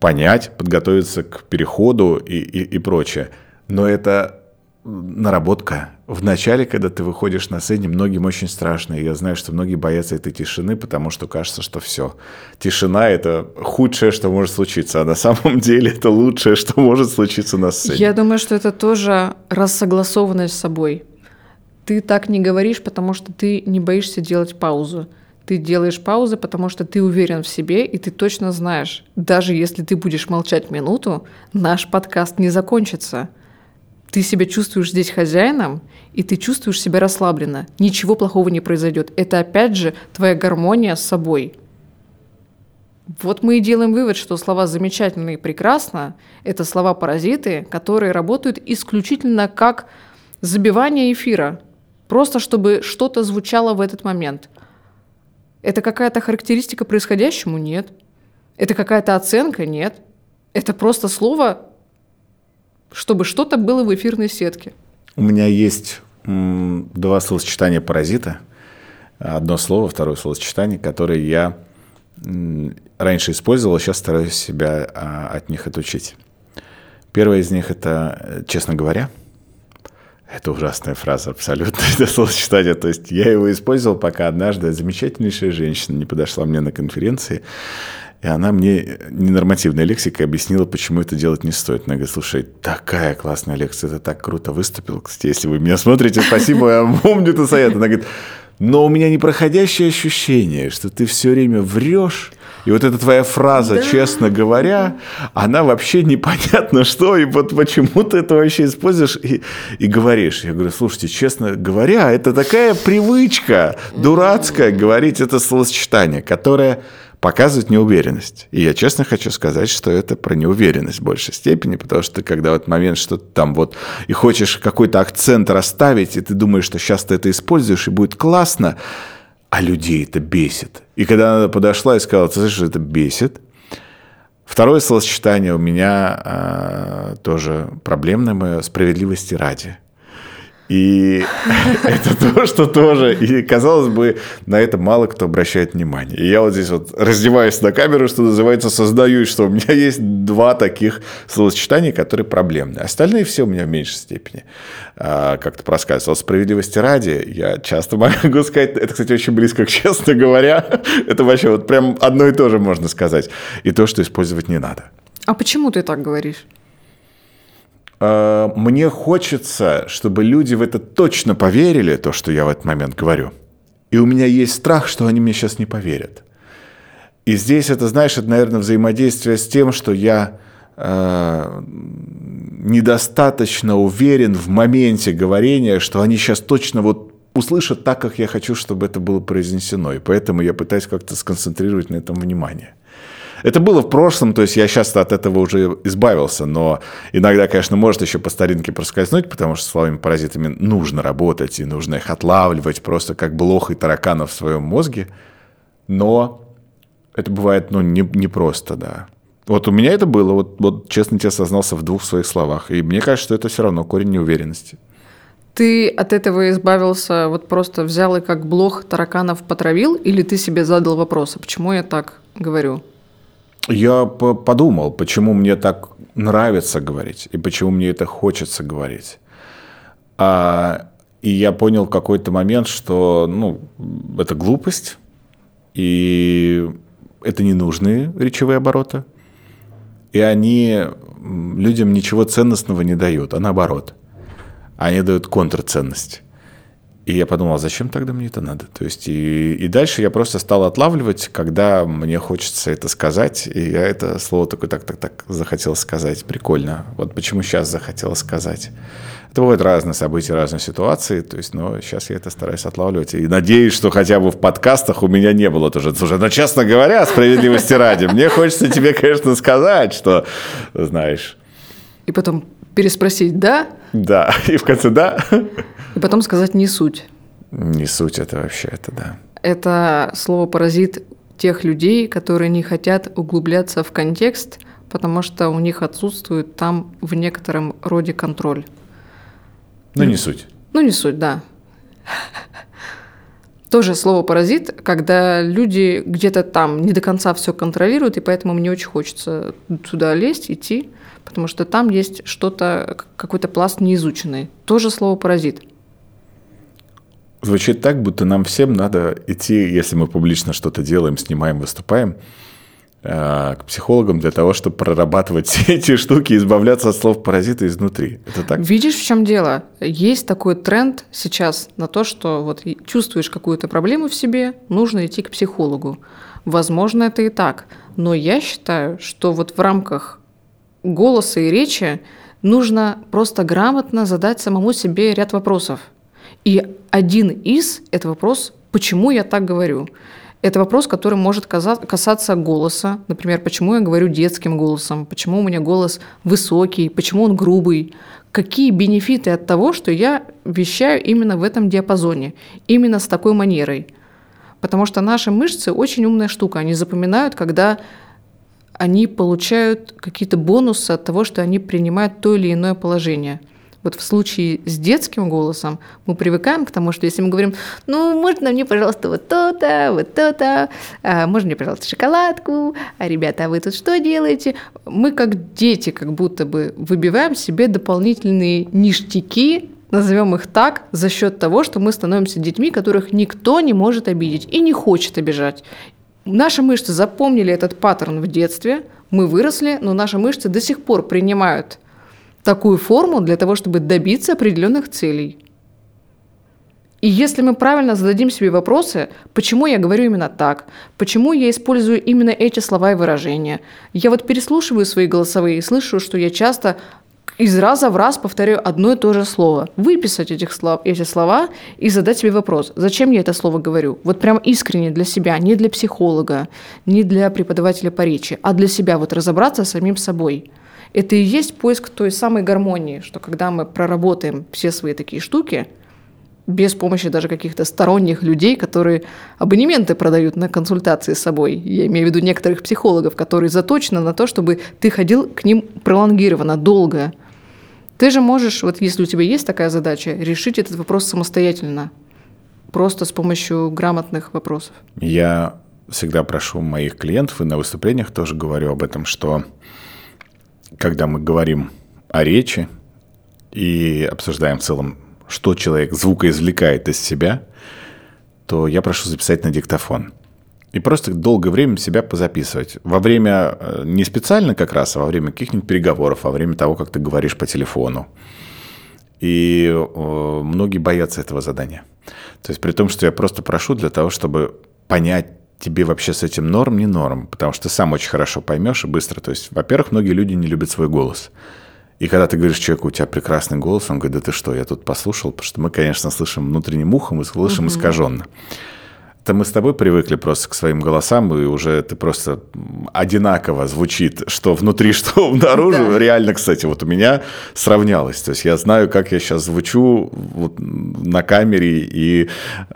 понять, подготовиться к переходу и, и, и прочее. Но это наработка. В начале, когда ты выходишь на сцене, многим очень страшно. И я знаю, что многие боятся этой тишины, потому что кажется, что все. Тишина — это худшее, что может случиться. А на самом деле это лучшее, что может случиться на сцене. Я думаю, что это тоже рассогласованность с собой. Ты так не говоришь, потому что ты не боишься делать паузу. Ты делаешь паузы, потому что ты уверен в себе, и ты точно знаешь, даже если ты будешь молчать минуту, наш подкаст не закончится — ты себя чувствуешь здесь хозяином, и ты чувствуешь себя расслабленно. Ничего плохого не произойдет. Это опять же твоя гармония с собой. Вот мы и делаем вывод, что слова «замечательно» и «прекрасно» — это слова-паразиты, которые работают исключительно как забивание эфира, просто чтобы что-то звучало в этот момент. Это какая-то характеристика происходящему? Нет. Это какая-то оценка? Нет. Это просто слово, чтобы что-то было в эфирной сетке. У меня есть два словосочетания паразита. Одно слово, второе словосочетание, которые я раньше использовал, сейчас стараюсь себя а, от них отучить. Первое из них это, честно говоря, это ужасная фраза, абсолютно, это словосочетание. То есть я его использовал, пока однажды замечательнейшая женщина не подошла мне на конференции и она мне ненормативной лексикой объяснила, почему это делать не стоит. Она говорит, слушай, такая классная лекция, ты так круто выступил. Кстати, если вы меня смотрите, спасибо, я помню это совет. Она говорит, но у меня непроходящее ощущение, что ты все время врешь, и вот эта твоя фраза, да. честно говоря, она вообще непонятно что, и вот почему ты это вообще используешь и, и говоришь. Я говорю, слушайте, честно говоря, это такая привычка дурацкая говорить это словосочетание, которое показывает неуверенность. И я честно хочу сказать, что это про неуверенность в большей степени, потому что когда в этот момент что-то там вот и хочешь какой-то акцент расставить, и ты думаешь, что сейчас ты это используешь и будет классно, а людей это бесит. И когда она подошла и сказала, ты знаешь, это бесит, Второе словосочетание у меня э, тоже проблемное мое «справедливости ради». И это то, что тоже. И, казалось бы, на это мало кто обращает внимание. И я вот здесь вот раздеваюсь на камеру, что называется, создаю, что у меня есть два таких словосочетания, которые проблемные. Остальные все у меня в меньшей степени а, как-то проскальзывало. Справедливости ради, я часто могу сказать, это, кстати, очень близко к честно говоря. Это вообще вот прям одно и то же можно сказать. И то, что использовать не надо. А почему ты так говоришь? Э, мне хочется, чтобы люди в это точно поверили, то, что я в этот момент говорю. И у меня есть страх, что они мне сейчас не поверят. И здесь это, знаешь, это, наверное, взаимодействие с тем, что я э, недостаточно уверен в моменте говорения, что они сейчас точно вот услышат так, как я хочу, чтобы это было произнесено. И поэтому я пытаюсь как-то сконцентрировать на этом внимание. Это было в прошлом, то есть я сейчас от этого уже избавился, но иногда, конечно, может еще по старинке проскользнуть, потому что с словами паразитами нужно работать, и нужно их отлавливать просто как блох и тараканов в своем мозге, но это бывает, ну, не, не просто, да. Вот у меня это было, вот, вот честно тебе сознался в двух своих словах, и мне кажется, что это все равно корень неуверенности. Ты от этого избавился, вот просто взял и как блох тараканов потравил, или ты себе задал вопрос, а почему я так говорю? Я подумал, почему мне так нравится говорить и почему мне это хочется говорить. А, и я понял в какой-то момент, что ну, это глупость, и это ненужные речевые обороты, и они людям ничего ценностного не дают, а наоборот. Они дают контрценность. И я подумал, а зачем тогда мне это надо? То есть и, и дальше я просто стал отлавливать, когда мне хочется это сказать, и я это слово такое так-так-так захотел сказать. Прикольно. Вот почему сейчас захотел сказать. Это бывают разные события, разные ситуации, то есть, но сейчас я это стараюсь отлавливать. И надеюсь, что хотя бы в подкастах у меня не было тоже. Слушай, но честно говоря, справедливости ради, мне хочется тебе, конечно, сказать, что, знаешь... И потом переспросить «да?» Да, и в конце «да». И потом сказать «не суть». Не суть это вообще, это да. Это слово паразит тех людей, которые не хотят углубляться в контекст, потому что у них отсутствует там в некотором роде контроль. Ну, не суть. Ну, не суть, да. Тоже слово паразит, когда люди где-то там не до конца все контролируют, и поэтому мне очень хочется туда лезть, идти, потому что там есть что-то, какой-то пласт неизученный. Тоже слово паразит. Звучит так, будто нам всем надо идти, если мы публично что-то делаем, снимаем, выступаем, э, к психологам для того, чтобы прорабатывать все эти штуки избавляться от слов паразита изнутри. Это так? Видишь, в чем дело? Есть такой тренд сейчас на то, что вот чувствуешь какую-то проблему в себе, нужно идти к психологу. Возможно, это и так. Но я считаю, что вот в рамках голоса и речи нужно просто грамотно задать самому себе ряд вопросов – и один из – это вопрос, почему я так говорю. Это вопрос, который может касаться голоса. Например, почему я говорю детским голосом, почему у меня голос высокий, почему он грубый. Какие бенефиты от того, что я вещаю именно в этом диапазоне, именно с такой манерой. Потому что наши мышцы очень умная штука. Они запоминают, когда они получают какие-то бонусы от того, что они принимают то или иное положение – вот в случае с детским голосом мы привыкаем к тому, что если мы говорим, ну, можно мне, пожалуйста, вот то-то, вот то-то, а, можно мне, пожалуйста, шоколадку, а ребята, а вы тут что делаете? Мы как дети как будто бы выбиваем себе дополнительные ништяки, назовем их так, за счет того, что мы становимся детьми, которых никто не может обидеть и не хочет обижать. Наши мышцы запомнили этот паттерн в детстве, мы выросли, но наши мышцы до сих пор принимают такую форму для того, чтобы добиться определенных целей. И если мы правильно зададим себе вопросы, почему я говорю именно так, почему я использую именно эти слова и выражения, я вот переслушиваю свои голосовые и слышу, что я часто из раза в раз повторяю одно и то же слово. Выписать этих слов, эти слова и задать себе вопрос, зачем я это слово говорю? Вот прям искренне для себя, не для психолога, не для преподавателя по речи, а для себя, вот разобраться с самим собой – это и есть поиск той самой гармонии, что когда мы проработаем все свои такие штуки, без помощи даже каких-то сторонних людей, которые абонементы продают на консультации с собой. Я имею в виду некоторых психологов, которые заточены на то, чтобы ты ходил к ним пролонгированно, долго. Ты же можешь, вот если у тебя есть такая задача, решить этот вопрос самостоятельно, просто с помощью грамотных вопросов. Я всегда прошу моих клиентов и на выступлениях тоже говорю об этом, что когда мы говорим о речи и обсуждаем в целом, что человек звукоизвлекает из себя, то я прошу записать на диктофон. И просто долгое время себя позаписывать. Во время, э, не специально как раз, а во время каких-нибудь переговоров, во время того, как ты говоришь по телефону. И э, многие боятся этого задания. То есть при том, что я просто прошу для того, чтобы понять тебе вообще с этим норм, не норм, потому что ты сам очень хорошо поймешь и быстро. То есть, во-первых, многие люди не любят свой голос. И когда ты говоришь человеку, у тебя прекрасный голос, он говорит, да ты что, я тут послушал, потому что мы, конечно, слышим внутренним ухом и слышим угу. искаженно. Это мы с тобой привыкли просто к своим голосам, и уже ты просто одинаково звучит, что внутри, что наружу. Да. Реально, кстати, вот у меня сравнялось. То есть я знаю, как я сейчас звучу вот на камере и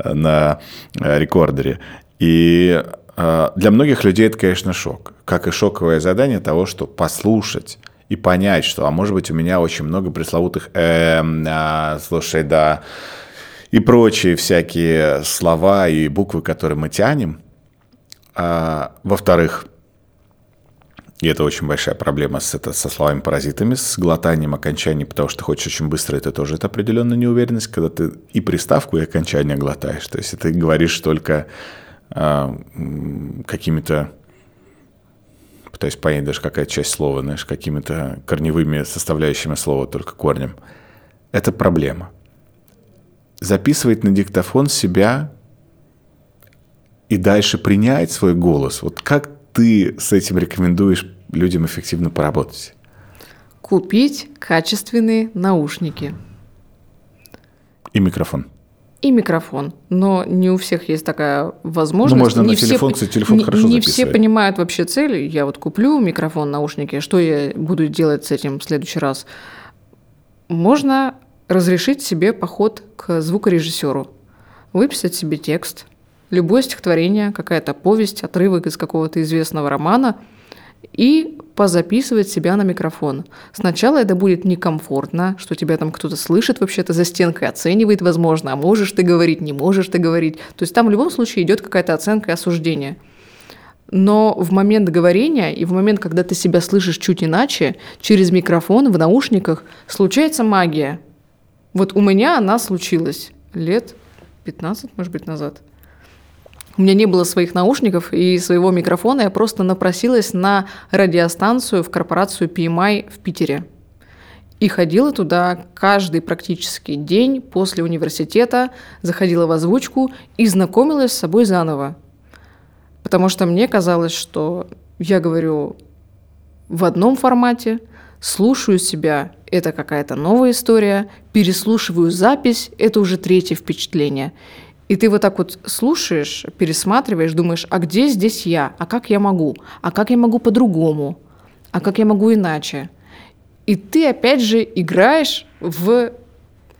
на рекордере. И э, для многих людей это, конечно, шок. Как и шоковое задание того, что послушать и понять, что, а может быть, у меня очень много пресловутых э, э, слушай, да, и прочие всякие слова и буквы, которые мы тянем. А, во-вторых, и это очень большая проблема с, это, со словами-паразитами, с глотанием окончаний, потому что ты хочешь очень быстро, это тоже это определенная неуверенность, когда ты и приставку, и окончание глотаешь. То есть ты говоришь только а, какими-то пытаюсь понять даже какая часть слова, знаешь, какими-то корневыми составляющими слова, только корнем. Это проблема. Записывать на диктофон себя и дальше принять свой голос. Вот как ты с этим рекомендуешь людям эффективно поработать? Купить качественные наушники. И микрофон и микрофон. Но не у всех есть такая возможность. Ну, можно не на все, телефон, кстати, телефон не, хорошо Не все понимают вообще цель. Я вот куплю микрофон, наушники, что я буду делать с этим в следующий раз? Можно разрешить себе поход к звукорежиссеру, выписать себе текст любое стихотворение, какая-то повесть, отрывок из какого-то известного романа и позаписывать себя на микрофон. Сначала это будет некомфортно, что тебя там кто-то слышит вообще-то за стенкой, оценивает, возможно, а можешь ты говорить, не можешь ты говорить. То есть там в любом случае идет какая-то оценка и осуждение. Но в момент говорения и в момент, когда ты себя слышишь чуть иначе, через микрофон в наушниках случается магия. Вот у меня она случилась лет 15, может быть, назад. У меня не было своих наушников и своего микрофона, я просто напросилась на радиостанцию в корпорацию PMI в Питере. И ходила туда каждый практически день после университета, заходила в озвучку и знакомилась с собой заново. Потому что мне казалось, что я говорю в одном формате, слушаю себя, это какая-то новая история, переслушиваю запись, это уже третье впечатление. И ты вот так вот слушаешь, пересматриваешь, думаешь, а где здесь я? А как я могу? А как я могу по-другому? А как я могу иначе? И ты опять же играешь в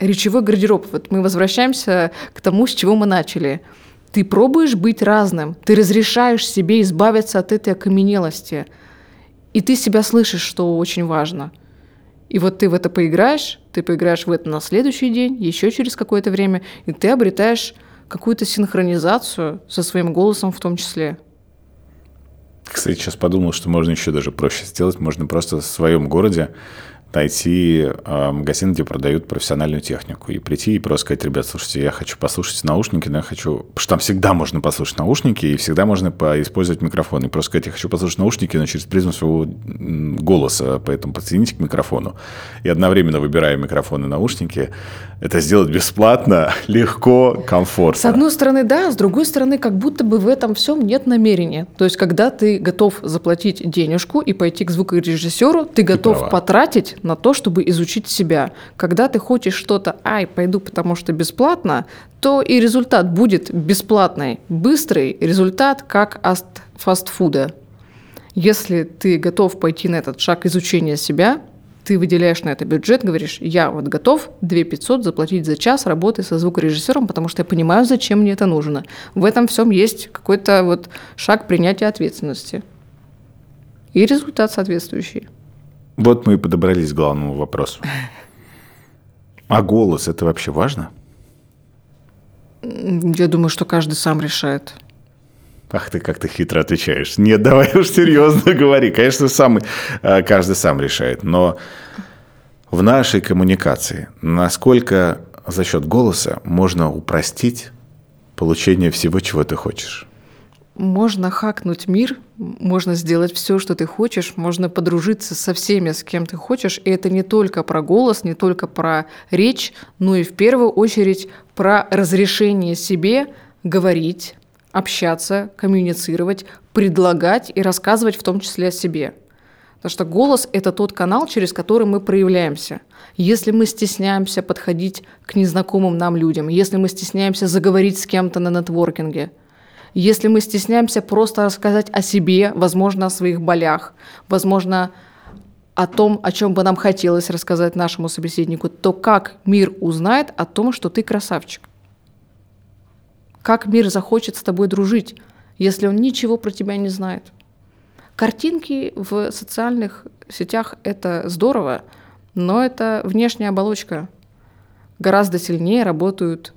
речевой гардероб. Вот мы возвращаемся к тому, с чего мы начали – ты пробуешь быть разным, ты разрешаешь себе избавиться от этой окаменелости. И ты себя слышишь, что очень важно. И вот ты в это поиграешь, ты поиграешь в это на следующий день, еще через какое-то время, и ты обретаешь какую-то синхронизацию со своим голосом в том числе. Кстати, сейчас подумал, что можно еще даже проще сделать. Можно просто в своем городе найти э, магазин, где продают профессиональную технику, и прийти и просто сказать, ребят, слушайте, я хочу послушать наушники, но я хочу... Потому что там всегда можно послушать наушники, и всегда можно использовать микрофон. И просто сказать, я хочу послушать наушники, но через призму своего голоса, поэтому подсоедините к микрофону. И одновременно выбирая микрофон и наушники, это сделать бесплатно, легко, комфортно. С одной стороны, да, с другой стороны, как будто бы в этом всем нет намерения. То есть, когда ты готов заплатить денежку и пойти к звукорежиссеру, ты готов потратить на то, чтобы изучить себя. Когда ты хочешь что-то, ай, пойду, потому что бесплатно, то и результат будет бесплатный, быстрый результат, как от фастфуда. Если ты готов пойти на этот шаг изучения себя, ты выделяешь на это бюджет, говоришь, я вот готов 2 500 заплатить за час работы со звукорежиссером, потому что я понимаю, зачем мне это нужно. В этом всем есть какой-то вот шаг принятия ответственности. И результат соответствующий. Вот мы и подобрались к главному вопросу. А голос это вообще важно? Я думаю, что каждый сам решает. Ах ты, как ты хитро отвечаешь. Нет, давай уж серьезно говори. Конечно, сам, э, каждый сам решает. Но в нашей коммуникации насколько за счет голоса можно упростить получение всего, чего ты хочешь? Можно хакнуть мир, можно сделать все, что ты хочешь, можно подружиться со всеми, с кем ты хочешь. И это не только про голос, не только про речь, но и в первую очередь про разрешение себе говорить, общаться, коммуницировать, предлагать и рассказывать в том числе о себе. Потому что голос – это тот канал, через который мы проявляемся. Если мы стесняемся подходить к незнакомым нам людям, если мы стесняемся заговорить с кем-то на нетворкинге, если мы стесняемся просто рассказать о себе, возможно, о своих болях, возможно, о том, о чем бы нам хотелось рассказать нашему собеседнику, то как мир узнает о том, что ты красавчик? Как мир захочет с тобой дружить, если он ничего про тебя не знает? Картинки в социальных сетях – это здорово, но это внешняя оболочка. Гораздо сильнее работают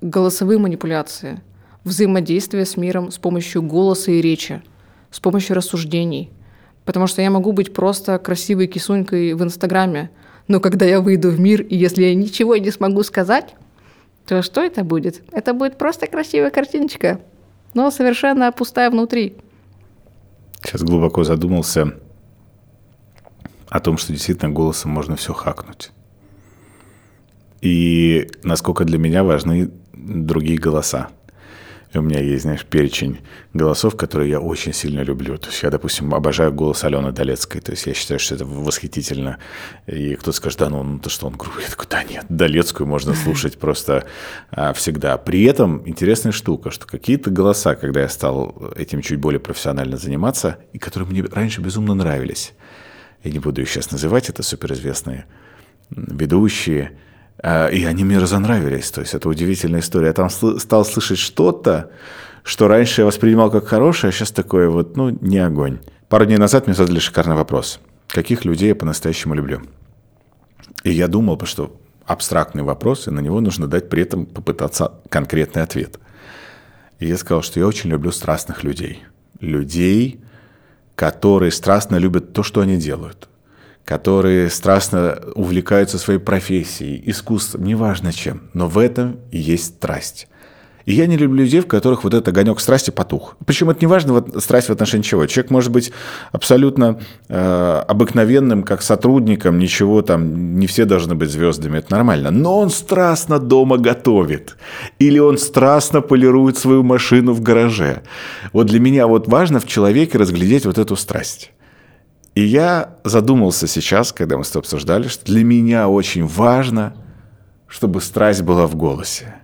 голосовые манипуляции, взаимодействие с миром с помощью голоса и речи, с помощью рассуждений. Потому что я могу быть просто красивой кисунькой в Инстаграме, но когда я выйду в мир, и если я ничего не смогу сказать, то что это будет? Это будет просто красивая картиночка, но совершенно пустая внутри. Сейчас глубоко задумался о том, что действительно голосом можно все хакнуть. И насколько для меня важны другие голоса. И у меня есть, знаешь, перечень голосов, которые я очень сильно люблю. То есть я, допустим, обожаю голос Алены Долецкой. То есть я считаю, что это восхитительно. И кто-то скажет, да, ну, ну то, что он грубый. Я такой, да нет, Долецкую можно слушать просто а, всегда. При этом интересная штука, что какие-то голоса, когда я стал этим чуть более профессионально заниматься, и которые мне раньше безумно нравились, я не буду их сейчас называть, это суперизвестные ведущие, и они мне разонравились. То есть это удивительная история. Я там стал слышать что-то, что раньше я воспринимал как хорошее, а сейчас такое вот, ну, не огонь. Пару дней назад мне задали шикарный вопрос. Каких людей я по-настоящему люблю? И я думал, что абстрактный вопрос, и на него нужно дать при этом попытаться конкретный ответ. И я сказал, что я очень люблю страстных людей. Людей, которые страстно любят то, что они делают которые страстно увлекаются своей профессией, искусством, неважно чем, но в этом и есть страсть. И я не люблю людей, в которых вот этот огонек страсти потух. Причем это не важно, вот, страсть в отношении чего. Человек может быть абсолютно э, обыкновенным, как сотрудником, ничего там, не все должны быть звездами, это нормально. Но он страстно дома готовит. Или он страстно полирует свою машину в гараже. Вот для меня вот важно в человеке разглядеть вот эту страсть. И я задумался сейчас, когда мы с тобой обсуждали, что для меня очень важно, чтобы страсть была в голосе.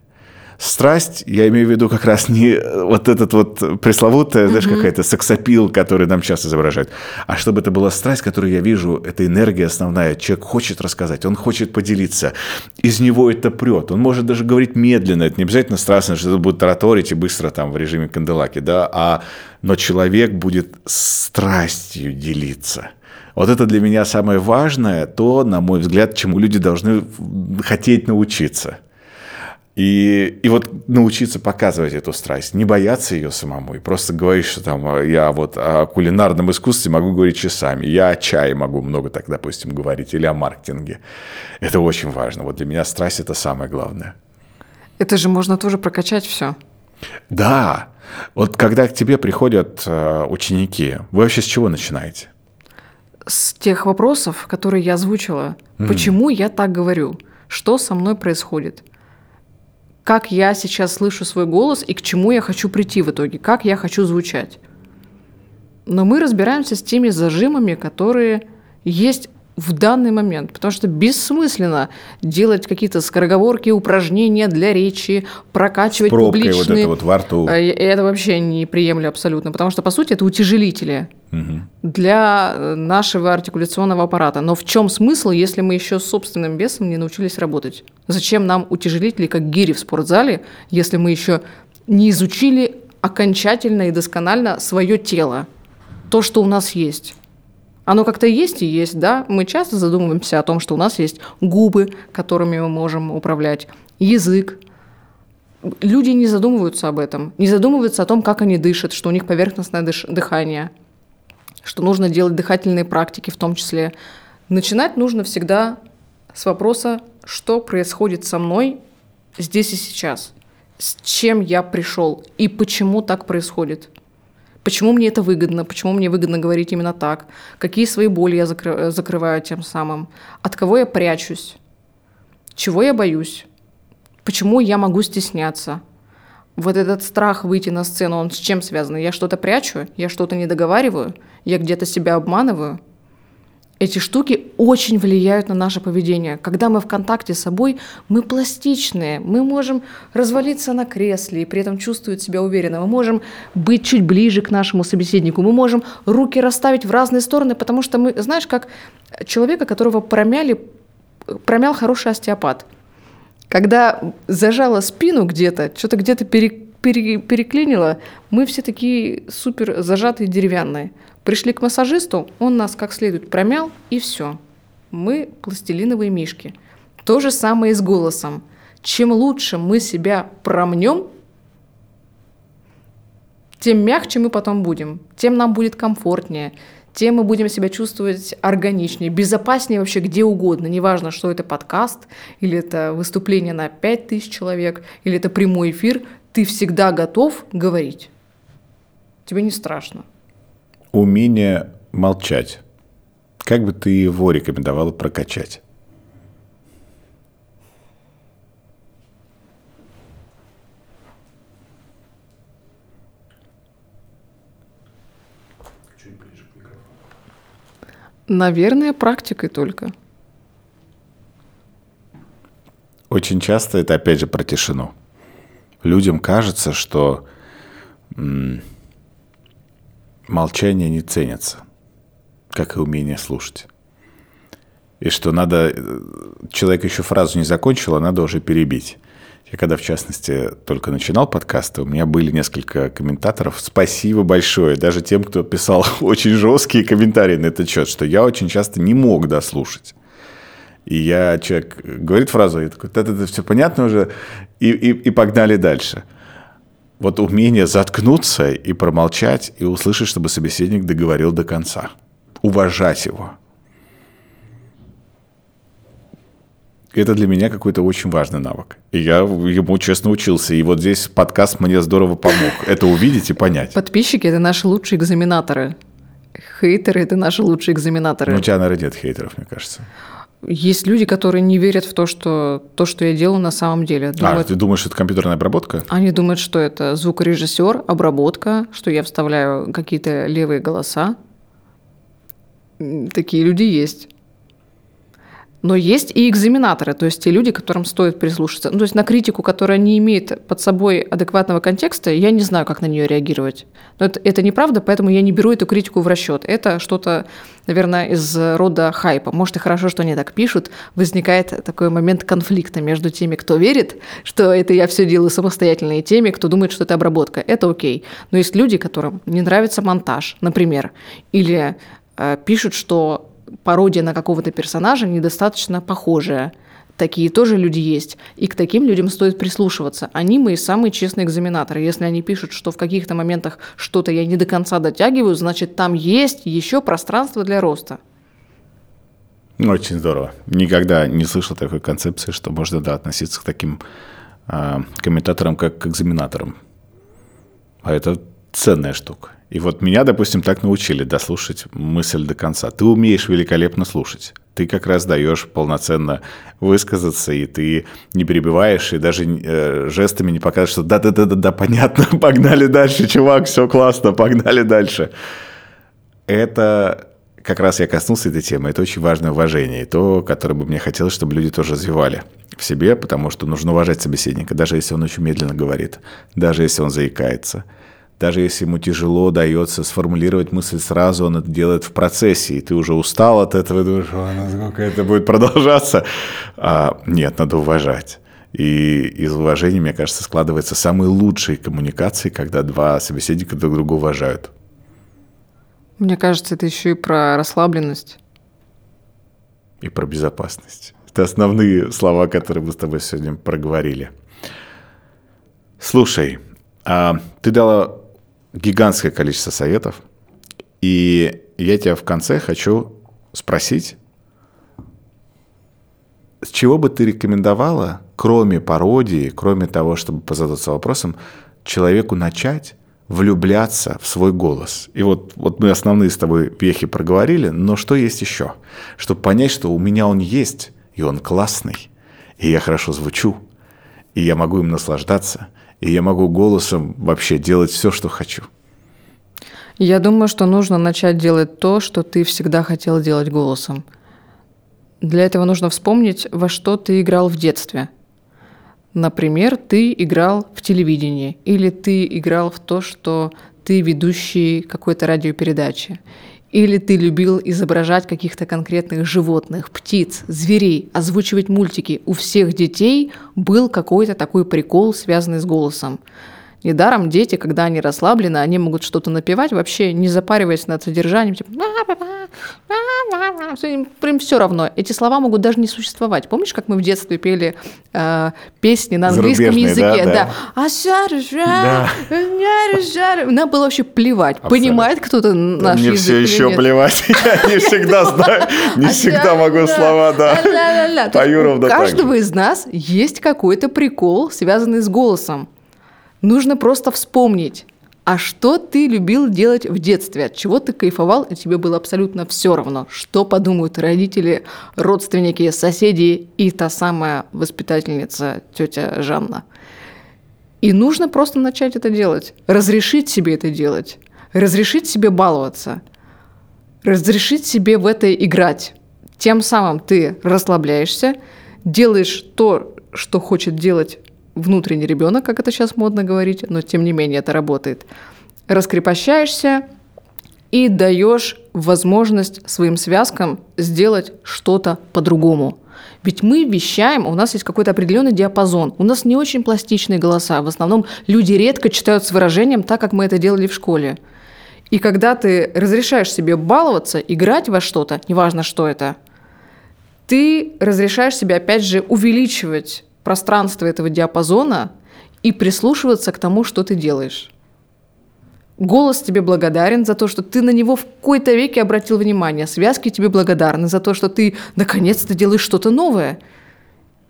Страсть, я имею в виду как раз не вот этот вот пресловутая, знаешь, какая-то сексапил, который нам сейчас изображают, а чтобы это была страсть, которую я вижу, это энергия основная. Человек хочет рассказать, он хочет поделиться. Из него это прет. Он может даже говорить медленно. Это не обязательно страстно, что это будет тараторить и быстро там в режиме канделаки, да, а но человек будет страстью делиться. Вот это для меня самое важное, то, на мой взгляд, чему люди должны хотеть научиться. И, и вот научиться показывать эту страсть, не бояться ее самому, и просто говорить, что там а, я вот о кулинарном искусстве могу говорить часами, я о чае могу много так, допустим, говорить, или о маркетинге. Это очень важно. Вот для меня страсть – это самое главное. Это же можно тоже прокачать все. Да. Вот когда к тебе приходят э, ученики, вы вообще с чего начинаете? С тех вопросов, которые я озвучила. Mm. Почему я так говорю? Что со мной происходит? Как я сейчас слышу свой голос и к чему я хочу прийти в итоге, как я хочу звучать. Но мы разбираемся с теми зажимами, которые есть в данный момент, потому что бессмысленно делать какие-то скороговорки, упражнения для речи, прокачивать С пробкой публичные... вот это вот во рту. Э, это вообще не приемлю абсолютно, потому что, по сути, это утяжелители угу. для э, нашего артикуляционного аппарата. Но в чем смысл, если мы еще с собственным весом не научились работать? Зачем нам утяжелители, как гири в спортзале, если мы еще не изучили окончательно и досконально свое тело, то, что у нас есть? Оно как-то есть и есть, да. Мы часто задумываемся о том, что у нас есть губы, которыми мы можем управлять, язык. Люди не задумываются об этом, не задумываются о том, как они дышат, что у них поверхностное дыхание, что нужно делать дыхательные практики в том числе. Начинать нужно всегда с вопроса, что происходит со мной здесь и сейчас, с чем я пришел и почему так происходит. Почему мне это выгодно? Почему мне выгодно говорить именно так? Какие свои боли я закры- закрываю тем самым? От кого я прячусь? Чего я боюсь? Почему я могу стесняться? Вот этот страх выйти на сцену, он с чем связан? Я что-то прячу? Я что-то не договариваю? Я где-то себя обманываю? Эти штуки очень влияют на наше поведение. Когда мы в контакте с собой, мы пластичные, мы можем развалиться на кресле и при этом чувствовать себя уверенно. Мы можем быть чуть ближе к нашему собеседнику, мы можем руки расставить в разные стороны, потому что мы, знаешь, как человека, которого промяли, промял хороший остеопат. Когда зажала спину где-то, что-то где-то пере, пере, переклинило, мы все такие супер зажатые деревянные. Пришли к массажисту, он нас как следует промял, и все. Мы пластилиновые мишки. То же самое и с голосом. Чем лучше мы себя промнем, тем мягче мы потом будем, тем нам будет комфортнее, тем мы будем себя чувствовать органичнее, безопаснее вообще где угодно. Неважно, что это подкаст, или это выступление на 5000 человек, или это прямой эфир, ты всегда готов говорить. Тебе не страшно умение молчать. Как бы ты его рекомендовала прокачать? Наверное, практикой только. Очень часто это опять же про тишину. Людям кажется, что молчание не ценится, как и умение слушать. И что надо... Человек еще фразу не закончил, а надо уже перебить. Я когда, в частности, только начинал подкасты, у меня были несколько комментаторов. Спасибо большое. Даже тем, кто писал очень жесткие комментарии на этот счет, что я очень часто не мог дослушать. И я, человек говорит фразу, я такой, это все понятно уже, и, и, и погнали дальше. Вот умение заткнуться и промолчать, и услышать, чтобы собеседник договорил до конца. Уважать его. Это для меня какой-то очень важный навык. И я ему честно учился. И вот здесь подкаст мне здорово помог. Это увидеть и понять. Подписчики – это наши лучшие экзаменаторы. Хейтеры – это наши лучшие экзаменаторы. Ну, у тебя, наверное, нет хейтеров, мне кажется. Есть люди, которые не верят в то, что то, что я делаю на самом деле. Думают, а, ты думаешь, это компьютерная обработка? Они думают, что это звукорежиссер, обработка, что я вставляю какие-то левые голоса. Такие люди есть. Но есть и экзаменаторы, то есть те люди, которым стоит прислушаться. Ну, то есть на критику, которая не имеет под собой адекватного контекста, я не знаю, как на нее реагировать. Но это, это неправда, поэтому я не беру эту критику в расчет. Это что-то, наверное, из рода хайпа. Может, и хорошо, что они так пишут. Возникает такой момент конфликта между теми, кто верит, что это я все делаю самостоятельно, и теми, кто думает, что это обработка. Это окей. Но есть люди, которым не нравится монтаж, например, или э, пишут, что пародия на какого-то персонажа недостаточно похожая. Такие тоже люди есть. И к таким людям стоит прислушиваться. Они мои самые честные экзаменаторы. Если они пишут, что в каких-то моментах что-то я не до конца дотягиваю, значит, там есть еще пространство для роста. Очень здорово. Никогда не слышал такой концепции, что можно да, относиться к таким э, комментаторам, как к экзаменаторам. А это ценная штука. И вот меня, допустим, так научили дослушать мысль до конца. Ты умеешь великолепно слушать. Ты как раз даешь полноценно высказаться, и ты не перебиваешь, и даже э, жестами не показываешь, что да-да-да-да, понятно, погнали дальше, чувак, все классно, погнали дальше. Это как раз я коснулся этой темы. Это очень важное уважение, и то, которое бы мне хотелось, чтобы люди тоже развивали в себе, потому что нужно уважать собеседника, даже если он очень медленно говорит, даже если он заикается – даже если ему тяжело дается сформулировать мысль сразу, он это делает в процессе, и ты уже устал от этого, думаешь, насколько это будет продолжаться. А, нет, надо уважать. И из уважения, мне кажется, складывается самые лучшие коммуникации, когда два собеседника друг друга уважают. Мне кажется, это еще и про расслабленность. И про безопасность. Это основные слова, которые мы с тобой сегодня проговорили. Слушай, а ты дала гигантское количество советов. И я тебя в конце хочу спросить, с чего бы ты рекомендовала, кроме пародии, кроме того, чтобы позадаться вопросом, человеку начать влюбляться в свой голос. И вот, вот мы основные с тобой вехи проговорили, но что есть еще? Чтобы понять, что у меня он есть, и он классный, и я хорошо звучу, и я могу им наслаждаться, и я могу голосом вообще делать все, что хочу. Я думаю, что нужно начать делать то, что ты всегда хотел делать голосом. Для этого нужно вспомнить, во что ты играл в детстве. Например, ты играл в телевидении, или ты играл в то, что ты ведущий какой-то радиопередачи, или ты любил изображать каких-то конкретных животных, птиц, зверей, озвучивать мультики. У всех детей был какой-то такой прикол, связанный с голосом. Недаром дети, когда они расслаблены, они могут что-то напевать, вообще не запариваясь над содержанием, типа прям все равно. Эти слова могут даже не существовать. Помнишь, как мы в детстве пели э, песни на английском языке? Да, да. да. Нам было вообще плевать, Абсолютно. понимает кто-то наш Мне язык все еще нет. плевать. Я не всегда знаю, не всегда могу слова, да. У каждого из нас есть какой-то прикол, связанный с голосом. Нужно просто вспомнить, а что ты любил делать в детстве, от чего ты кайфовал, и тебе было абсолютно все равно, что подумают родители, родственники, соседи и та самая воспитательница, тетя Жанна. И нужно просто начать это делать, разрешить себе это делать, разрешить себе баловаться, разрешить себе в это играть. Тем самым ты расслабляешься, делаешь то, что хочет делать внутренний ребенок, как это сейчас модно говорить, но тем не менее это работает. Раскрепощаешься, и даешь возможность своим связкам сделать что-то по-другому. Ведь мы вещаем, у нас есть какой-то определенный диапазон. У нас не очень пластичные голоса. В основном люди редко читают с выражением так, как мы это делали в школе. И когда ты разрешаешь себе баловаться, играть во что-то, неважно, что это, ты разрешаешь себе, опять же, увеличивать пространство этого диапазона и прислушиваться к тому, что ты делаешь. Голос тебе благодарен за то, что ты на него в какой-то веке обратил внимание. Связки тебе благодарны за то, что ты наконец-то делаешь что-то новое.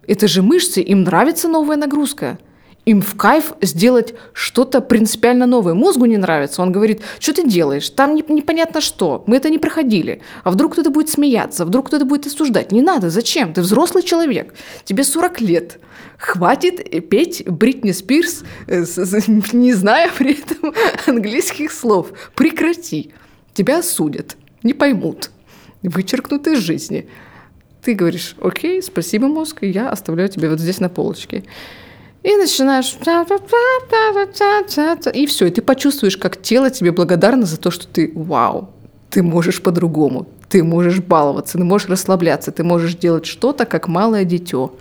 Это же мышцы, им нравится новая нагрузка им в кайф сделать что-то принципиально новое. Мозгу не нравится. Он говорит, что ты делаешь? Там непонятно что. Мы это не проходили. А вдруг кто-то будет смеяться? Вдруг кто-то будет осуждать? Не надо. Зачем? Ты взрослый человек. Тебе 40 лет. Хватит петь Бритни Спирс, э, не зная при этом английских слов. Прекрати. Тебя осудят. Не поймут. Вычеркнут из жизни. Ты говоришь, окей, спасибо, мозг, я оставляю тебя вот здесь на полочке. И начинаешь... И все, и ты почувствуешь, как тело тебе благодарно за то, что ты, вау, ты можешь по-другому, ты можешь баловаться, ты можешь расслабляться, ты можешь делать что-то, как малое дитё.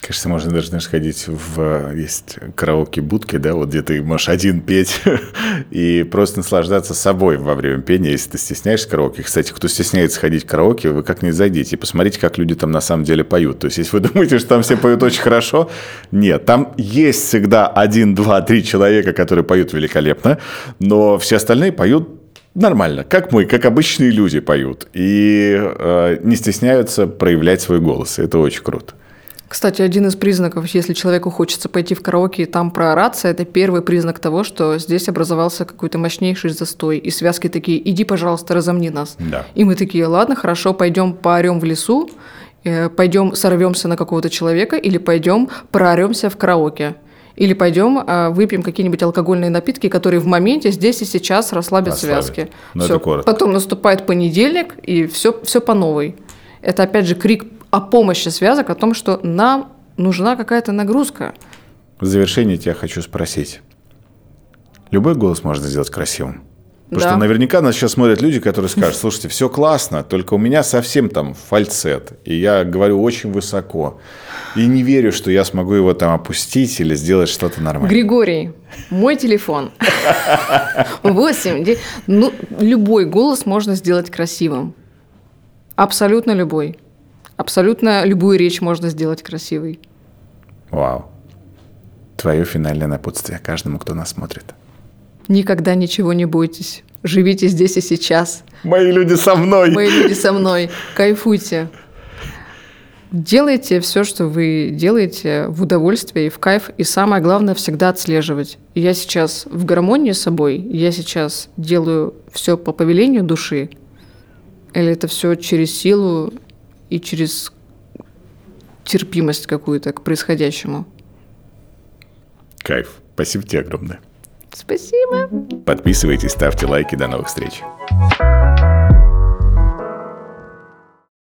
Кажется, можно даже сходить в есть караоке-будки, да, вот где ты можешь один петь и просто наслаждаться собой во время пения, если ты стесняешься караоке. Кстати, кто стесняется ходить в караоке, вы как-нибудь зайдите и посмотрите, как люди там на самом деле поют. То есть, если вы думаете, что там все поют очень хорошо, нет, там есть всегда один, два, три человека, которые поют великолепно, но все остальные поют нормально, как мы, как обычные люди поют, и э, не стесняются проявлять свой голос. Это очень круто. Кстати, один из признаков, если человеку хочется пойти в караоке и там проораться, это первый признак того, что здесь образовался какой-то мощнейший застой. И связки такие, иди, пожалуйста, разомни нас. Да. И мы такие, ладно, хорошо, пойдем поорем в лесу, э, пойдем сорвемся на какого-то человека или пойдем прооремся в караоке. Или пойдем э, выпьем какие-нибудь алкогольные напитки, которые в моменте здесь и сейчас расслабят Расслабит. связки. Ну, все. Потом наступает понедельник, и все, все по новой. Это опять же крик о помощи связок, о том, что нам нужна какая-то нагрузка. В завершение тебя хочу спросить. Любой голос можно сделать красивым? Потому да. что наверняка нас сейчас смотрят люди, которые скажут, слушайте, все классно, только у меня совсем там фальцет, и я говорю очень высоко, и не верю, что я смогу его там опустить или сделать что-то нормальное. Григорий, мой телефон. 8. Ну, любой голос можно сделать красивым. Абсолютно любой. Абсолютно любую речь можно сделать красивой. Вау. Твое финальное напутствие каждому, кто нас смотрит. Никогда ничего не бойтесь. Живите здесь и сейчас. Мои люди со мной. Мои люди со мной. Кайфуйте. Делайте все, что вы делаете в удовольствие и в кайф. И самое главное, всегда отслеживать. Я сейчас в гармонии с собой, я сейчас делаю все по повелению души, или это все через силу и через терпимость какую-то к происходящему. Кайф. Спасибо тебе огромное. Спасибо. Подписывайтесь, ставьте лайки. До новых встреч.